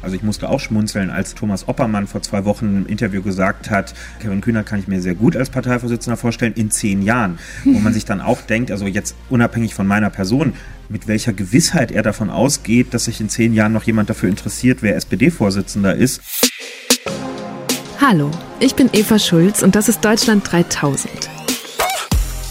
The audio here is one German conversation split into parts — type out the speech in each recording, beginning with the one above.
Also ich musste auch schmunzeln, als Thomas Oppermann vor zwei Wochen im Interview gesagt hat, Kevin Kühner kann ich mir sehr gut als Parteivorsitzender vorstellen, in zehn Jahren. Wo man sich dann auch denkt, also jetzt unabhängig von meiner Person, mit welcher Gewissheit er davon ausgeht, dass sich in zehn Jahren noch jemand dafür interessiert, wer SPD-Vorsitzender ist. Hallo, ich bin Eva Schulz und das ist Deutschland 3000.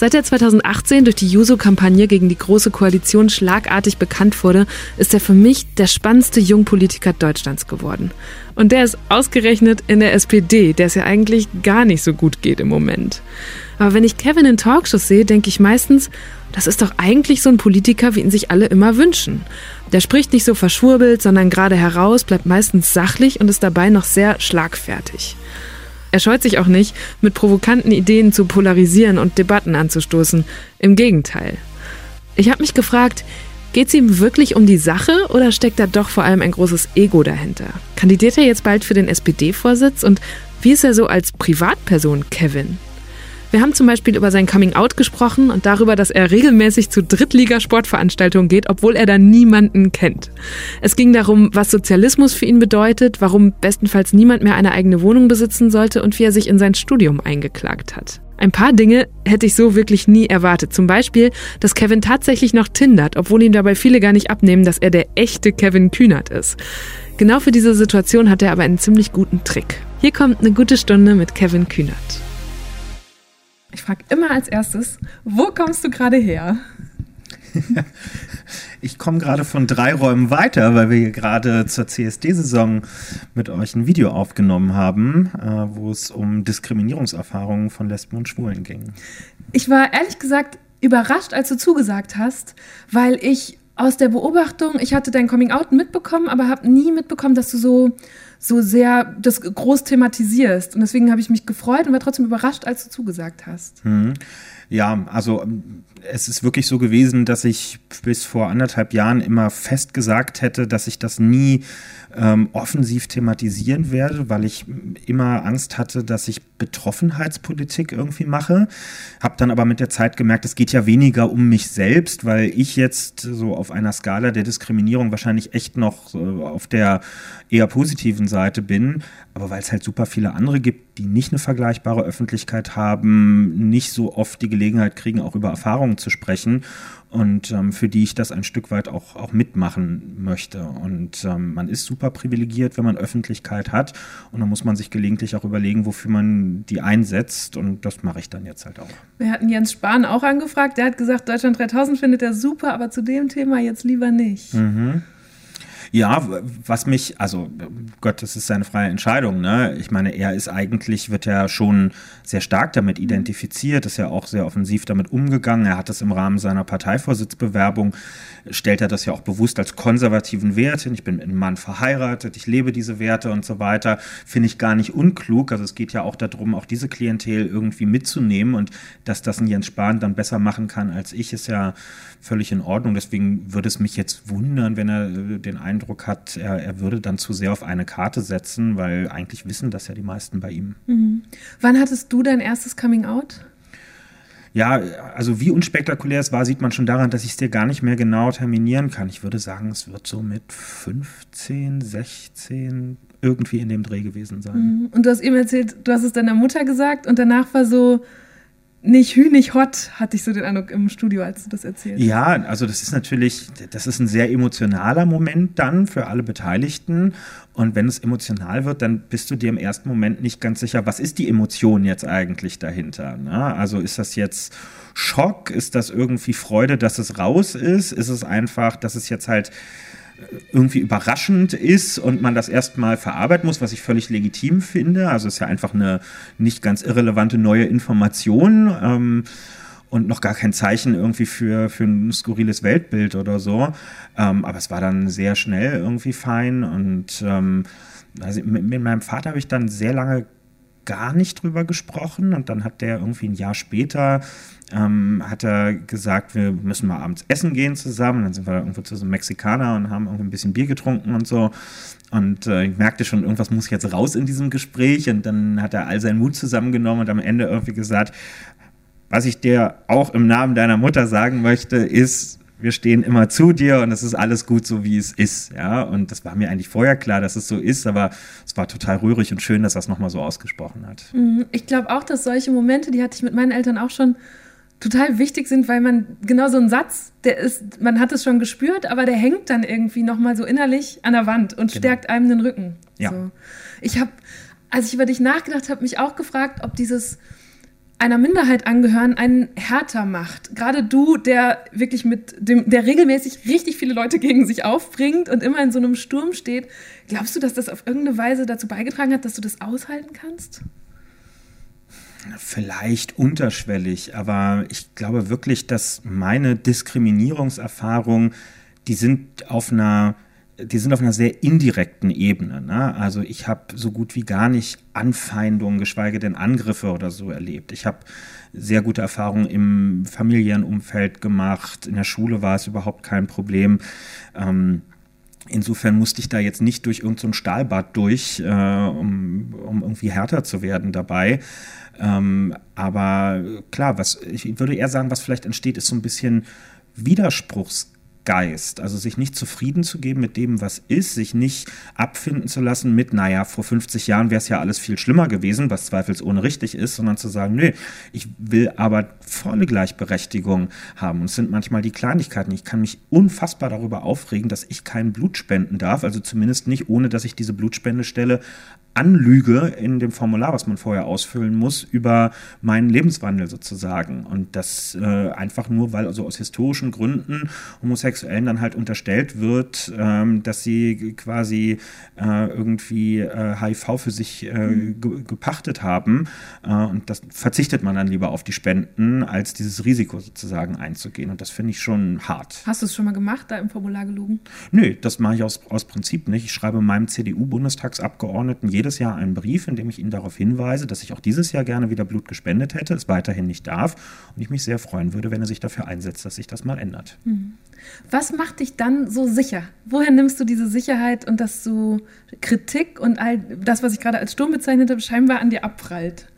Seit er 2018 durch die Juso-Kampagne gegen die Große Koalition schlagartig bekannt wurde, ist er für mich der spannendste Jungpolitiker Deutschlands geworden. Und der ist ausgerechnet in der SPD, der es ja eigentlich gar nicht so gut geht im Moment. Aber wenn ich Kevin in Talkshows sehe, denke ich meistens, das ist doch eigentlich so ein Politiker, wie ihn sich alle immer wünschen. Der spricht nicht so verschwurbelt, sondern gerade heraus, bleibt meistens sachlich und ist dabei noch sehr schlagfertig. Er scheut sich auch nicht, mit provokanten Ideen zu polarisieren und Debatten anzustoßen. Im Gegenteil. Ich habe mich gefragt, geht es ihm wirklich um die Sache oder steckt da doch vor allem ein großes Ego dahinter? Kandidiert er jetzt bald für den SPD-Vorsitz und wie ist er so als Privatperson, Kevin? Wir haben zum Beispiel über sein Coming-out gesprochen und darüber, dass er regelmäßig zu Drittligasportveranstaltungen geht, obwohl er da niemanden kennt. Es ging darum, was Sozialismus für ihn bedeutet, warum bestenfalls niemand mehr eine eigene Wohnung besitzen sollte und wie er sich in sein Studium eingeklagt hat. Ein paar Dinge hätte ich so wirklich nie erwartet. Zum Beispiel, dass Kevin tatsächlich noch tindert, obwohl ihm dabei viele gar nicht abnehmen, dass er der echte Kevin Kühnert ist. Genau für diese Situation hat er aber einen ziemlich guten Trick. Hier kommt eine gute Stunde mit Kevin Kühnert. Ich frage immer als erstes, wo kommst du gerade her? ich komme gerade von drei Räumen weiter, weil wir hier gerade zur CSD-Saison mit euch ein Video aufgenommen haben, äh, wo es um Diskriminierungserfahrungen von Lesben und Schwulen ging. Ich war ehrlich gesagt überrascht, als du zugesagt hast, weil ich aus der Beobachtung, ich hatte dein Coming-out mitbekommen, aber habe nie mitbekommen, dass du so so sehr das groß thematisierst. Und deswegen habe ich mich gefreut und war trotzdem überrascht, als du zugesagt hast. Mhm. Ja, also es ist wirklich so gewesen, dass ich bis vor anderthalb Jahren immer fest gesagt hätte, dass ich das nie ähm, offensiv thematisieren werde, weil ich immer Angst hatte, dass ich Betroffenheitspolitik irgendwie mache. Habe dann aber mit der Zeit gemerkt, es geht ja weniger um mich selbst, weil ich jetzt so auf einer Skala der Diskriminierung wahrscheinlich echt noch auf der eher positiven Seite bin, aber weil es halt super viele andere gibt, die nicht eine vergleichbare Öffentlichkeit haben, nicht so oft die Gelegenheit kriegen, auch über Erfahrungen zu sprechen und ähm, für die ich das ein Stück weit auch, auch mitmachen möchte. Und ähm, man ist super privilegiert, wenn man Öffentlichkeit hat und dann muss man sich gelegentlich auch überlegen, wofür man die einsetzt und das mache ich dann jetzt halt auch. Wir hatten Jens Spahn auch angefragt, der hat gesagt, Deutschland 3000 findet er super, aber zu dem Thema jetzt lieber nicht. Mhm. Ja, was mich, also Gott, das ist seine freie Entscheidung. Ne? Ich meine, er ist eigentlich, wird ja schon sehr stark damit mhm. identifiziert, ist ja auch sehr offensiv damit umgegangen. Er hat das im Rahmen seiner Parteivorsitzbewerbung, stellt er das ja auch bewusst als konservativen Wert hin. Ich bin mit einem Mann verheiratet, ich lebe diese Werte und so weiter. Finde ich gar nicht unklug. Also es geht ja auch darum, auch diese Klientel irgendwie mitzunehmen und dass das ein Jens Spahn dann besser machen kann als ich, ist ja völlig in Ordnung. Deswegen würde es mich jetzt wundern, wenn er äh, den Eindruck hat, er, er würde dann zu sehr auf eine Karte setzen, weil eigentlich wissen das ja die meisten bei ihm. Mhm. Wann hattest du dein erstes Coming Out? Ja, also wie unspektakulär es war, sieht man schon daran, dass ich es dir gar nicht mehr genau terminieren kann. Ich würde sagen, es wird so mit 15, 16 irgendwie in dem Dreh gewesen sein. Mhm. Und du hast eben erzählt, du hast es deiner Mutter gesagt und danach war so, nicht hü, nicht hot, hatte ich so den Eindruck im Studio, als du das erzählt Ja, also das ist natürlich, das ist ein sehr emotionaler Moment dann für alle Beteiligten. Und wenn es emotional wird, dann bist du dir im ersten Moment nicht ganz sicher, was ist die Emotion jetzt eigentlich dahinter? Ne? Also ist das jetzt Schock? Ist das irgendwie Freude, dass es raus ist? Ist es einfach, dass es jetzt halt irgendwie überraschend ist und man das erstmal verarbeiten muss, was ich völlig legitim finde. Also es ist ja einfach eine nicht ganz irrelevante neue Information ähm, und noch gar kein Zeichen irgendwie für, für ein skurriles Weltbild oder so. Ähm, aber es war dann sehr schnell irgendwie fein und ähm, also mit, mit meinem Vater habe ich dann sehr lange gar nicht drüber gesprochen. Und dann hat der irgendwie ein Jahr später ähm, hat er gesagt, wir müssen mal abends essen gehen zusammen. Dann sind wir irgendwo zu so einem Mexikaner und haben irgendwie ein bisschen Bier getrunken und so. Und äh, ich merkte schon, irgendwas muss jetzt raus in diesem Gespräch. Und dann hat er all seinen Mut zusammengenommen und am Ende irgendwie gesagt, was ich dir auch im Namen deiner Mutter sagen möchte, ist, wir stehen immer zu dir und es ist alles gut so, wie es ist. Ja, und das war mir eigentlich vorher klar, dass es so ist, aber es war total rührig und schön, dass er es nochmal so ausgesprochen hat. Mhm. Ich glaube auch, dass solche Momente, die hatte ich mit meinen Eltern auch schon, total wichtig sind, weil man genau so ein Satz, der ist, man hat es schon gespürt, aber der hängt dann irgendwie nochmal so innerlich an der Wand und genau. stärkt einem den Rücken. Ja. So. Ich habe, als ich über dich nachgedacht habe, mich auch gefragt, ob dieses einer Minderheit angehören einen härter macht. Gerade du, der wirklich mit dem, der regelmäßig richtig viele Leute gegen sich aufbringt und immer in so einem Sturm steht, glaubst du, dass das auf irgendeine Weise dazu beigetragen hat, dass du das aushalten kannst? Vielleicht unterschwellig, aber ich glaube wirklich, dass meine Diskriminierungserfahrungen, die sind auf einer die sind auf einer sehr indirekten Ebene. Ne? Also ich habe so gut wie gar nicht Anfeindungen, geschweige denn Angriffe oder so erlebt. Ich habe sehr gute Erfahrungen im familiären Umfeld gemacht. In der Schule war es überhaupt kein Problem. Ähm, Insofern musste ich da jetzt nicht durch irgendein so Stahlbad durch, äh, um, um, irgendwie härter zu werden dabei. Ähm, aber klar, was ich würde eher sagen, was vielleicht entsteht, ist so ein bisschen Widerspruchs Geist, also sich nicht zufrieden zu geben mit dem, was ist, sich nicht abfinden zu lassen mit, naja, vor 50 Jahren wäre es ja alles viel schlimmer gewesen, was zweifelsohne richtig ist, sondern zu sagen, nö, ich will aber volle Gleichberechtigung haben. Und es sind manchmal die Kleinigkeiten. Ich kann mich unfassbar darüber aufregen, dass ich kein Blut spenden darf, also zumindest nicht, ohne dass ich diese Blutspendestelle anlüge in dem Formular, was man vorher ausfüllen muss, über meinen Lebenswandel sozusagen. Und das äh, einfach nur, weil also aus historischen Gründen Homosexuellen dann halt unterstellt wird, ähm, dass sie quasi äh, irgendwie äh, HIV für sich äh, mhm. ge gepachtet haben. Äh, und das verzichtet man dann lieber auf die Spenden, als dieses Risiko sozusagen einzugehen. Und das finde ich schon hart. Hast du es schon mal gemacht, da im Formular gelogen? Nö, das mache ich aus, aus Prinzip nicht. Ich schreibe meinem CDU-Bundestagsabgeordneten jedes Jahr einen Brief, in dem ich ihn darauf hinweise, dass ich auch dieses Jahr gerne wieder Blut gespendet hätte, es weiterhin nicht darf und ich mich sehr freuen würde, wenn er sich dafür einsetzt, dass sich das mal ändert. Mhm. Was macht dich dann so sicher? Woher nimmst du diese Sicherheit und dass du Kritik und all das, was ich gerade als Sturm bezeichnet habe, scheinbar an dir abprallt?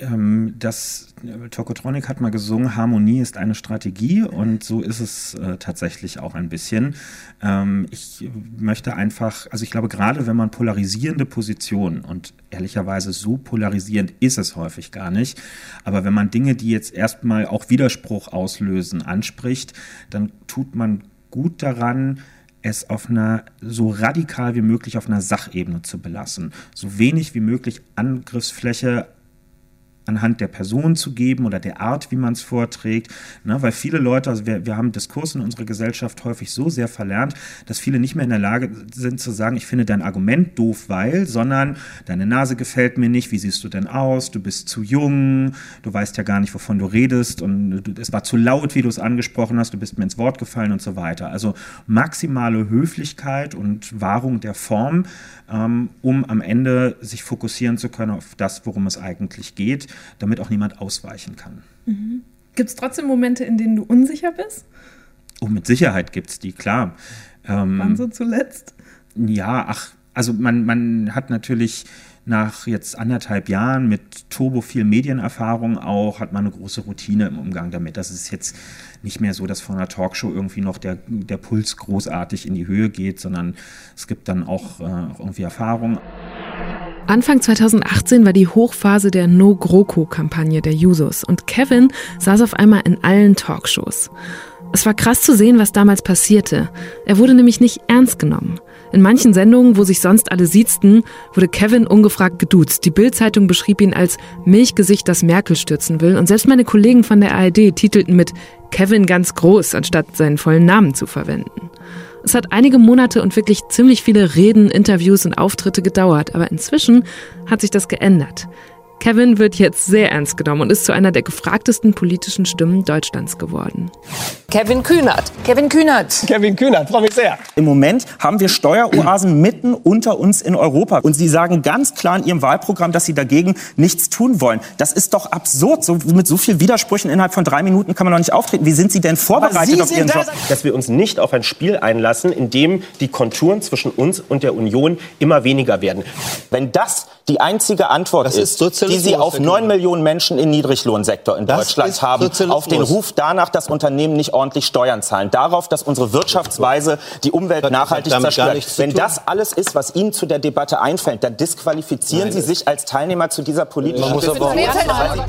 Ähm, das Tokotronic hat mal gesungen, Harmonie ist eine Strategie und so ist es äh, tatsächlich auch ein bisschen. Ähm, ich möchte einfach, also ich glaube gerade, wenn man polarisierende Positionen und ehrlicherweise so polarisierend ist es häufig gar nicht, aber wenn man Dinge, die jetzt erstmal auch Widerspruch auslösen, anspricht, dann tut man gut daran, es auf einer so radikal wie möglich auf einer Sachebene zu belassen, so wenig wie möglich Angriffsfläche anhand der Person zu geben oder der Art, wie man es vorträgt. Ne? Weil viele Leute, also wir, wir haben Diskurs in unserer Gesellschaft häufig so sehr verlernt, dass viele nicht mehr in der Lage sind zu sagen, ich finde dein Argument doof, weil, sondern deine Nase gefällt mir nicht, wie siehst du denn aus, du bist zu jung, du weißt ja gar nicht, wovon du redest und du, es war zu laut, wie du es angesprochen hast, du bist mir ins Wort gefallen und so weiter. Also maximale Höflichkeit und Wahrung der Form, ähm, um am Ende sich fokussieren zu können auf das, worum es eigentlich geht damit auch niemand ausweichen kann. Mhm. Gibt es trotzdem Momente, in denen du unsicher bist? Oh, mit Sicherheit gibt es die, klar. Ähm, Wann so zuletzt? Ja, ach, also man, man hat natürlich nach jetzt anderthalb Jahren mit turbo viel Medienerfahrung auch, hat man eine große Routine im Umgang damit. Das ist jetzt nicht mehr so, dass vor einer Talkshow irgendwie noch der, der Puls großartig in die Höhe geht, sondern es gibt dann auch, äh, auch irgendwie Erfahrung. Anfang 2018 war die Hochphase der No-GroKo-Kampagne der Jusos und Kevin saß auf einmal in allen Talkshows. Es war krass zu sehen, was damals passierte. Er wurde nämlich nicht ernst genommen. In manchen Sendungen, wo sich sonst alle siezten, wurde Kevin ungefragt geduzt. Die Bild-Zeitung beschrieb ihn als Milchgesicht, das Merkel stürzen will. Und selbst meine Kollegen von der ARD titelten mit Kevin ganz groß, anstatt seinen vollen Namen zu verwenden. Es hat einige Monate und wirklich ziemlich viele Reden, Interviews und Auftritte gedauert, aber inzwischen hat sich das geändert. Kevin wird jetzt sehr ernst genommen und ist zu einer der gefragtesten politischen Stimmen Deutschlands geworden. Kevin Kühnert. Kevin Kühnert. Kevin Kühnert, freue mich sehr. Im Moment haben wir Steueroasen mitten unter uns in Europa. Und Sie sagen ganz klar in Ihrem Wahlprogramm, dass Sie dagegen nichts tun wollen. Das ist doch absurd. So, mit so vielen Widersprüchen innerhalb von drei Minuten kann man doch nicht auftreten. Wie sind Sie denn vorbereitet Sie auf Ihren Job? Dass wir uns nicht auf ein Spiel einlassen, in dem die Konturen zwischen uns und der Union immer weniger werden. Wenn das die einzige Antwort Das ist, ist die Sie auf neun. Millionen Menschen im Niedriglohnsektor in Das Deutschland haben, auf den Ruf danach, dass Unternehmen nicht ordentlich Steuern zahlen, darauf, dass unsere Wirtschaftsweise die Umwelt Hat nachhaltig zerstört. Wenn das alles ist, was Ihnen zu der Debatte einfällt, dann disqualifizieren Nein, Sie das- sich als Teilnehmer zu dieser politischen Man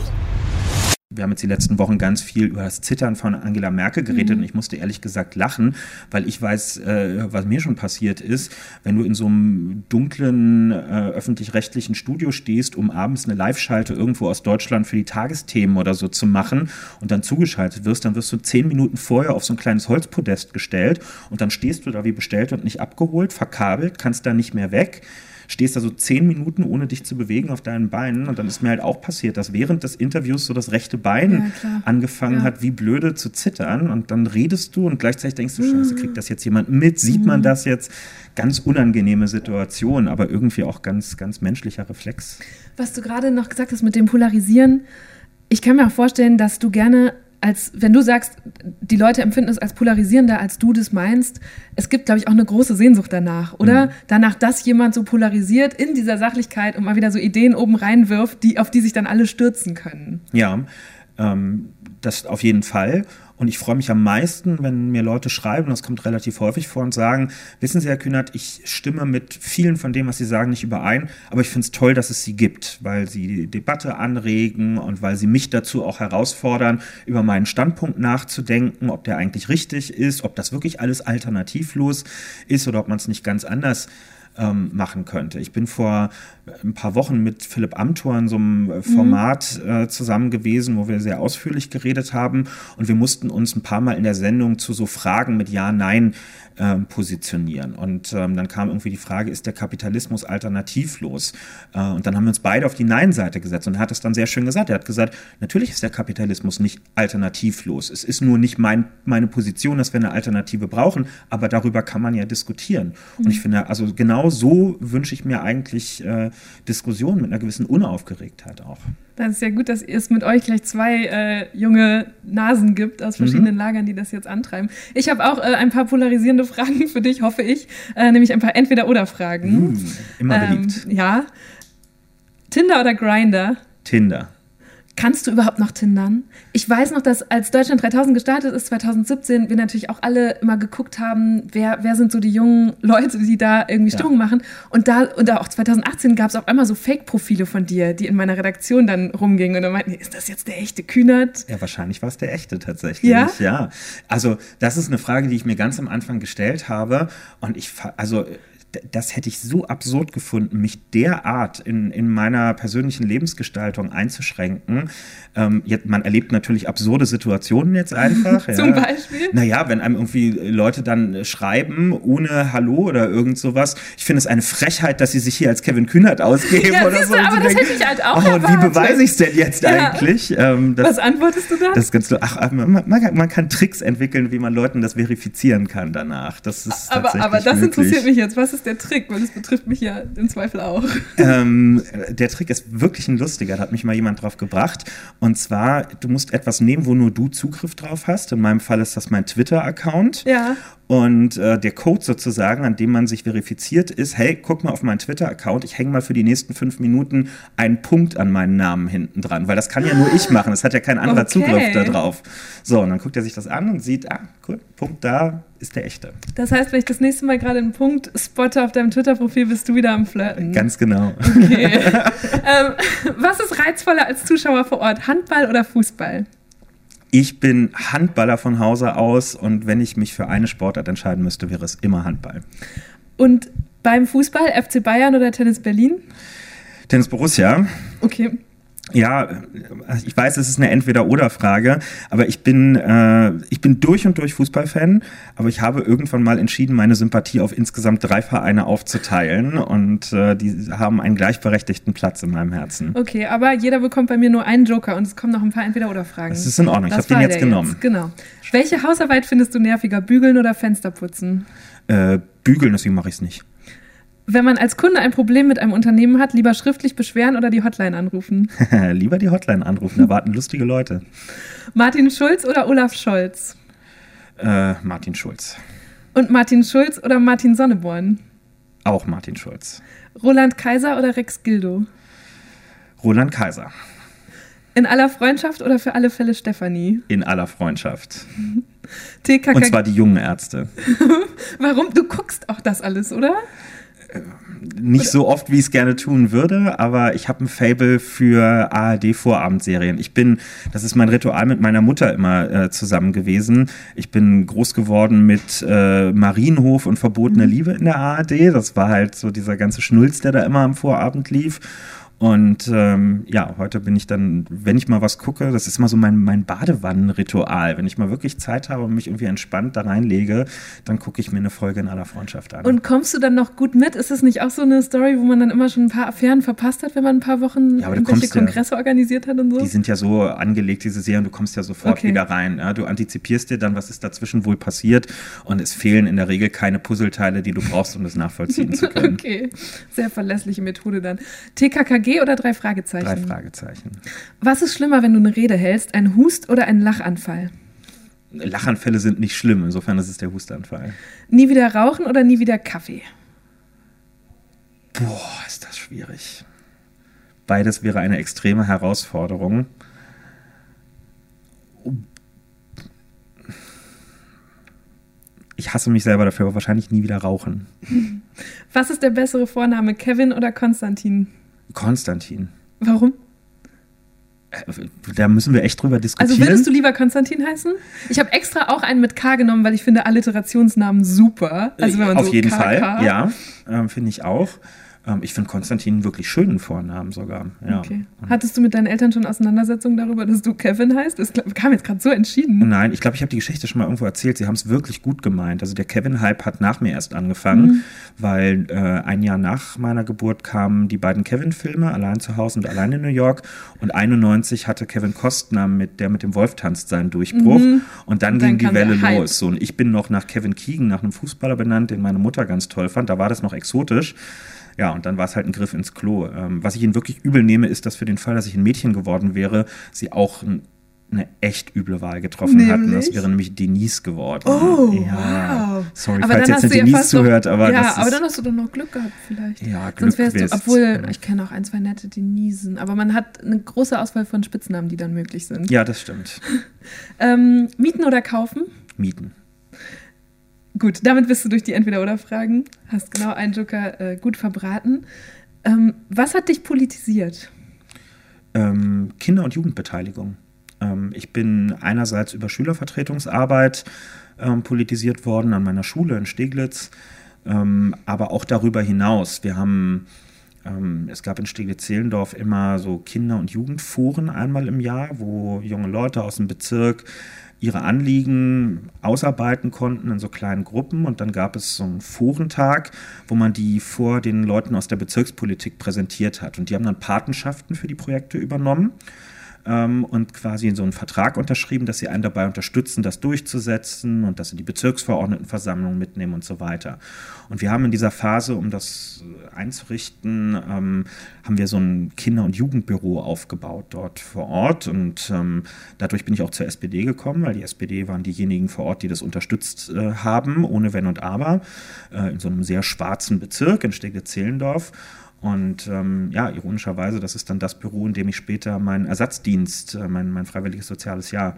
Wir haben jetzt die letzten Wochen ganz viel über das Zittern von Angela Merkel geredet und ich musste ehrlich gesagt lachen, weil ich weiß, äh, was mir schon passiert ist, wenn du in so einem dunklen äh, öffentlich-rechtlichen Studio stehst, um abends eine Live-Schalte irgendwo aus Deutschland für die Tagesthemen oder so zu machen und dann zugeschaltet wirst, dann wirst du zehn Minuten vorher auf so ein kleines Holzpodest gestellt und dann stehst du da wie bestellt und nicht abgeholt, verkabelt, kannst da nicht mehr weg stehst da so zehn Minuten, ohne dich zu bewegen auf deinen Beinen. Und dann ist mir halt auch passiert, dass während des Interviews so das rechte Bein angefangen hat, wie blöde zu zittern. Und dann redest du und gleichzeitig denkst du, Scheiße, kriegt das jetzt jemand mit? Sieht man das jetzt? Ganz unangenehme Situation, aber irgendwie auch ganz, ganz menschlicher Reflex. Was du gerade noch gesagt hast mit dem Polarisieren, ich kann mir auch vorstellen, dass du gerne als, wenn du sagst, die Leute empfinden es als polarisierender, als du das meinst, es gibt, glaube ich, auch eine große Sehnsucht danach, oder? Danach, dass jemand so polarisiert in dieser Sachlichkeit und mal wieder so Ideen oben reinwirft, die, auf die sich dann alle stürzen können. Ja, ähm, das auf jeden Fall. Und ich freue mich am meisten, wenn mir Leute schreiben, das kommt relativ häufig vor, und sagen, wissen Sie, Herr Kühnert, ich stimme mit vielen von dem, was Sie sagen, nicht überein, aber ich finde es toll, dass es Sie gibt, weil Sie die Debatte anregen und weil Sie mich dazu auch herausfordern, über meinen Standpunkt nachzudenken, ob der eigentlich richtig ist, ob das wirklich alles alternativlos ist oder ob man es nicht ganz anders ähm, machen könnte. Ich bin vor ein paar Wochen mit Philipp Amthor in so einem äh, Format äh, zusammen gewesen, wo wir sehr ausführlich geredet haben und wir mussten uns ein paar Mal in der Sendung zu so Fragen mit Ja, Nein ähm, positionieren. Und ähm, dann kam irgendwie die Frage, ist der Kapitalismus alternativlos? Äh, und dann haben wir uns beide auf die Nein-Seite gesetzt und er hat es dann sehr schön gesagt. Er hat gesagt, natürlich ist der Kapitalismus nicht alternativlos. Es ist nur nicht mein, meine Position, dass wir eine Alternative brauchen, aber darüber kann man ja diskutieren. Und ich finde, also genau so wünsche ich mir eigentlich äh, Diskussionen mit einer gewissen Unaufgeregtheit auch. Das ist ja gut, dass es mit euch gleich zwei äh, junge Nasen gibt aus verschiedenen Lagern, die das jetzt antreiben. Ich habe auch äh, ein paar polarisierende Fragen für dich, hoffe ich, äh, nämlich ein paar Entweder-Oder-Fragen. Hm, immer beliebt. Ja. Tinder oder Grinder? Tinder. Kannst du überhaupt noch tindern? Ich weiß noch, dass als Deutschland 3000 gestartet ist, 2017, wir natürlich auch alle immer geguckt haben, wer, wer sind so die jungen Leute, die da irgendwie Ja. Stimmung machen. Und da, und da auch 2018 gab es auf einmal so Fake-Profile von dir, die in meiner Redaktion dann rumgingen. Und dann meinten, ist das jetzt der echte Kühnert? Ja, wahrscheinlich war es der echte tatsächlich. Ja? ja. Also, das ist eine Frage, die ich mir ganz am Anfang gestellt habe. Und ich, also, das hätte ich so absurd gefunden, mich derart in, in meiner persönlichen Lebensgestaltung einzuschränken. Ähm, jetzt, man erlebt natürlich absurde Situationen jetzt einfach. ja. Zum Beispiel? Naja, wenn einem irgendwie Leute dann schreiben, ohne Hallo oder irgend sowas. Ich finde es eine Frechheit, dass sie sich hier als Kevin Kühnert ausgeben Ja, oder siehst so. aber das denken, hätte ich halt auch Oh, und wie erwartet. beweise ich es denn jetzt Ja. eigentlich? Ähm, das, Was antwortest du da? das ganz ach, man, man, kann Tricks entwickeln, wie man Leuten das verifizieren kann danach. Das ist aber, aber das möglich. interessiert mich jetzt. Was ist der Trick? Weil das betrifft mich ja im Zweifel auch. Ähm, der Trick ist wirklich ein lustiger, da hat mich mal jemand drauf gebracht. Und zwar, du musst etwas nehmen, wo nur du Zugriff drauf hast. In meinem Fall ist das mein Twitter-Account. Ja. Und äh, der Code sozusagen, an dem man sich verifiziert, ist, hey, guck mal auf meinen Twitter-Account, ich hänge mal für die nächsten fünf Minuten einen Punkt an meinen Namen hinten dran, weil das kann ja nur ich machen, das hat ja kein anderer Okay. Zugriff da drauf. So, und dann guckt er sich das an und sieht, ah, cool, Punkt da ist der echte. Das heißt, wenn ich das nächste Mal gerade einen Punkt spotte auf deinem Twitter-Profil, bist du wieder am Flirten. Ganz genau. Okay. ähm, was ist reizvoller als Zuschauer vor Ort? Handball oder Fußball? Ich bin Handballer von Hause aus und wenn ich mich für eine Sportart entscheiden müsste, wäre es immer Handball. Und beim Fußball FC Bayern oder Tennis Berlin? Tennis Borussia, Okay. Ja, ich weiß, es ist eine Entweder-Oder-Frage, aber ich bin, äh, ich bin durch und durch Fußballfan, aber ich habe irgendwann mal entschieden, meine Sympathie auf insgesamt drei Vereine aufzuteilen und äh, die haben einen gleichberechtigten Platz in meinem Herzen. Okay, aber jeder bekommt bei mir nur einen Joker und es kommen noch ein paar Entweder-Oder-Fragen. Das ist in Ordnung, ich habe den jetzt genommen. Jetzt. Genau. Welche Hausarbeit findest du nerviger, bügeln oder Fenster putzen? Äh, bügeln, deswegen mache ich es nicht. Wenn man als Kunde ein Problem mit einem Unternehmen hat, lieber schriftlich beschweren oder die Hotline anrufen? lieber die Hotline anrufen, da warten lustige Leute. Martin Schulz oder Olaf Scholz? Äh, Martin Schulz. Und Martin Schulz oder Martin Sonneborn? Auch Martin Schulz. Roland Kaiser oder Rex Gildo? Roland Kaiser. In aller Freundschaft oder für alle Fälle Stefanie? In aller Freundschaft. TKK Und zwar die jungen Ärzte. Warum? Du guckst auch das alles, oder? Nicht so oft, wie ich es gerne tun würde, aber ich habe ein Fable für ARD-Vorabendserien. Ich bin, das ist mein Ritual mit meiner Mutter immer äh, zusammen gewesen. Ich bin groß geworden mit äh, Marienhof und Verbotene mhm. Liebe in der ARD. Das war halt so dieser ganze Schnulz, der da immer am Vorabend lief. Und ähm, ja, heute bin ich dann, wenn ich mal was gucke, das ist immer so mein, mein Badewannenritual. Wenn ich mal wirklich Zeit habe und mich irgendwie entspannt da reinlege, dann gucke ich mir eine Folge in aller Freundschaft an. Und kommst du dann noch gut mit? Ist das nicht auch so eine Story, wo man dann immer schon ein paar Affären verpasst hat, wenn man ein paar Wochen ja, irgendwelche Kongresse ja, organisiert hat und so? Die sind ja so angelegt, diese Serien, du kommst ja sofort okay. wieder rein. Ja? Du antizipierst dir dann, was ist dazwischen wohl passiert und es fehlen in der Regel keine Puzzleteile, die du brauchst, um das nachvollziehen zu können. okay, sehr verlässliche Methode dann. TKKG oder drei Fragezeichen? Drei Fragezeichen. Was ist schlimmer, wenn du eine Rede hältst? Ein Hust oder ein Lachanfall? Lachanfälle sind nicht schlimm, insofern ist es der Hustanfall. Nie wieder rauchen oder nie wieder Kaffee? Boah, ist das schwierig. Beides wäre eine extreme Herausforderung. Ich hasse mich selber dafür, aber wahrscheinlich nie wieder rauchen. Was ist der bessere Vorname, Kevin oder Konstantin? Konstantin. Warum? Äh, da müssen wir echt drüber diskutieren. Also würdest du lieber Konstantin heißen? Ich habe extra auch einen mit K genommen, weil ich finde Alliterationsnamen super. Also wenn man Auf so jeden KK. Fall, ja, äh, finde ich auch. Ähm, ich finde Konstantin einen wirklich schönen Vornamen sogar. Ja. Okay. Hattest du mit deinen Eltern schon Auseinandersetzungen darüber, dass du Kevin heißt? Das kam jetzt gerade so entschieden. Nein, ich glaube, ich habe die Geschichte schon mal irgendwo erzählt. Sie haben es wirklich gut gemeint. Also der Kevin-Hype hat nach mir erst angefangen, mhm. weil äh, ein Jahr nach meiner Geburt kamen die beiden Kevin-Filme, Allein zu Hause und Allein in New York. Und 91 hatte Kevin Kostner, mit, der mit dem Wolf tanzt, seinen Durchbruch. Mhm. Und dann, dann ging die Welle los. So, und ich bin noch nach Kevin Keegan, nach einem Fußballer benannt, den meine Mutter ganz toll fand. Da war das noch exotisch. Ja, und dann war es halt ein Griff ins Klo. Ähm, was ich ihnen wirklich übel nehme, ist, dass für den Fall, dass ich ein Mädchen geworden wäre, sie auch ein, eine echt üble Wahl getroffen nämlich? hatten. Das wäre nämlich Denise geworden. Oh, ja. wow. Sorry, aber falls jetzt eine Denise zuhört, aber Ja, aber dann hast du doch noch Glück gehabt vielleicht. Ja, Glück Sonst wärst du, obwohl, ich kenne auch ein, zwei nette Denisen, aber man hat eine große Auswahl von Spitznamen, die dann möglich sind. Ja, das stimmt. ähm, mieten oder kaufen? Mieten. Gut, damit bist du durch die Entweder-Oder-Fragen. Hast genau einen Joker äh, gut verbraten. Ähm, was hat dich politisiert? Ähm, Kinder- und Jugendbeteiligung. Ähm, ich bin einerseits über Schülervertretungsarbeit ähm, politisiert worden an meiner Schule in Steglitz, ähm, aber auch darüber hinaus. Wir haben ähm, es gab in Steglitz-Zehlendorf immer so Kinder- und Jugendforen einmal im Jahr, wo junge Leute aus dem Bezirk ihre Anliegen ausarbeiten konnten in so kleinen Gruppen. Und dann gab es so einen Forentag, wo man die vor den Leuten aus der Bezirkspolitik präsentiert hat. Und die haben dann Patenschaften für die Projekte übernommen ähm, und quasi in so einen Vertrag unterschrieben, dass sie einen dabei unterstützen, das durchzusetzen und dass sie die Bezirksverordnetenversammlung mitnehmen und so weiter. Und wir haben in dieser Phase, um das einzurichten, ähm, haben wir so ein Kinder- und Jugendbüro aufgebaut dort vor Ort. Und ähm, dadurch bin ich auch zur SPD gekommen, weil die SPD waren diejenigen vor Ort, die das unterstützt äh, haben, ohne Wenn und Aber, äh, in so einem sehr schwarzen Bezirk in Steglitz-Zehlendorf. Und ähm, ja, ironischerweise, das ist dann das Büro, in dem ich später meinen Ersatzdienst, äh, mein, mein freiwilliges soziales Jahr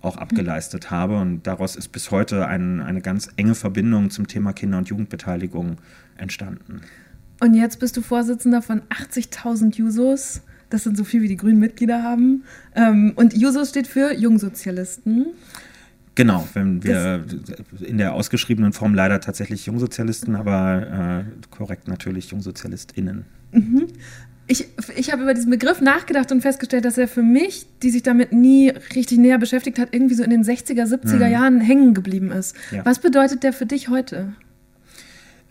auch abgeleistet habe. Und daraus ist bis heute ein, eine ganz enge Verbindung zum Thema Kinder- und Jugendbeteiligung entstanden. Und jetzt bist du Vorsitzender von 80.000 Jusos. Das sind so viel, wie die Grünen Mitglieder haben. Ähm, und Jusos steht für Jungsozialisten. Genau, wenn wir das in der ausgeschriebenen Form leider tatsächlich Jungsozialisten, aber äh, korrekt natürlich JungsozialistInnen. Mhm. ich, ich habe über diesen Begriff nachgedacht und festgestellt, dass er für mich, die sich damit nie richtig näher beschäftigt hat, irgendwie so in den 60er, 70er mhm. Jahren hängen geblieben ist. Ja. Was bedeutet der für dich heute?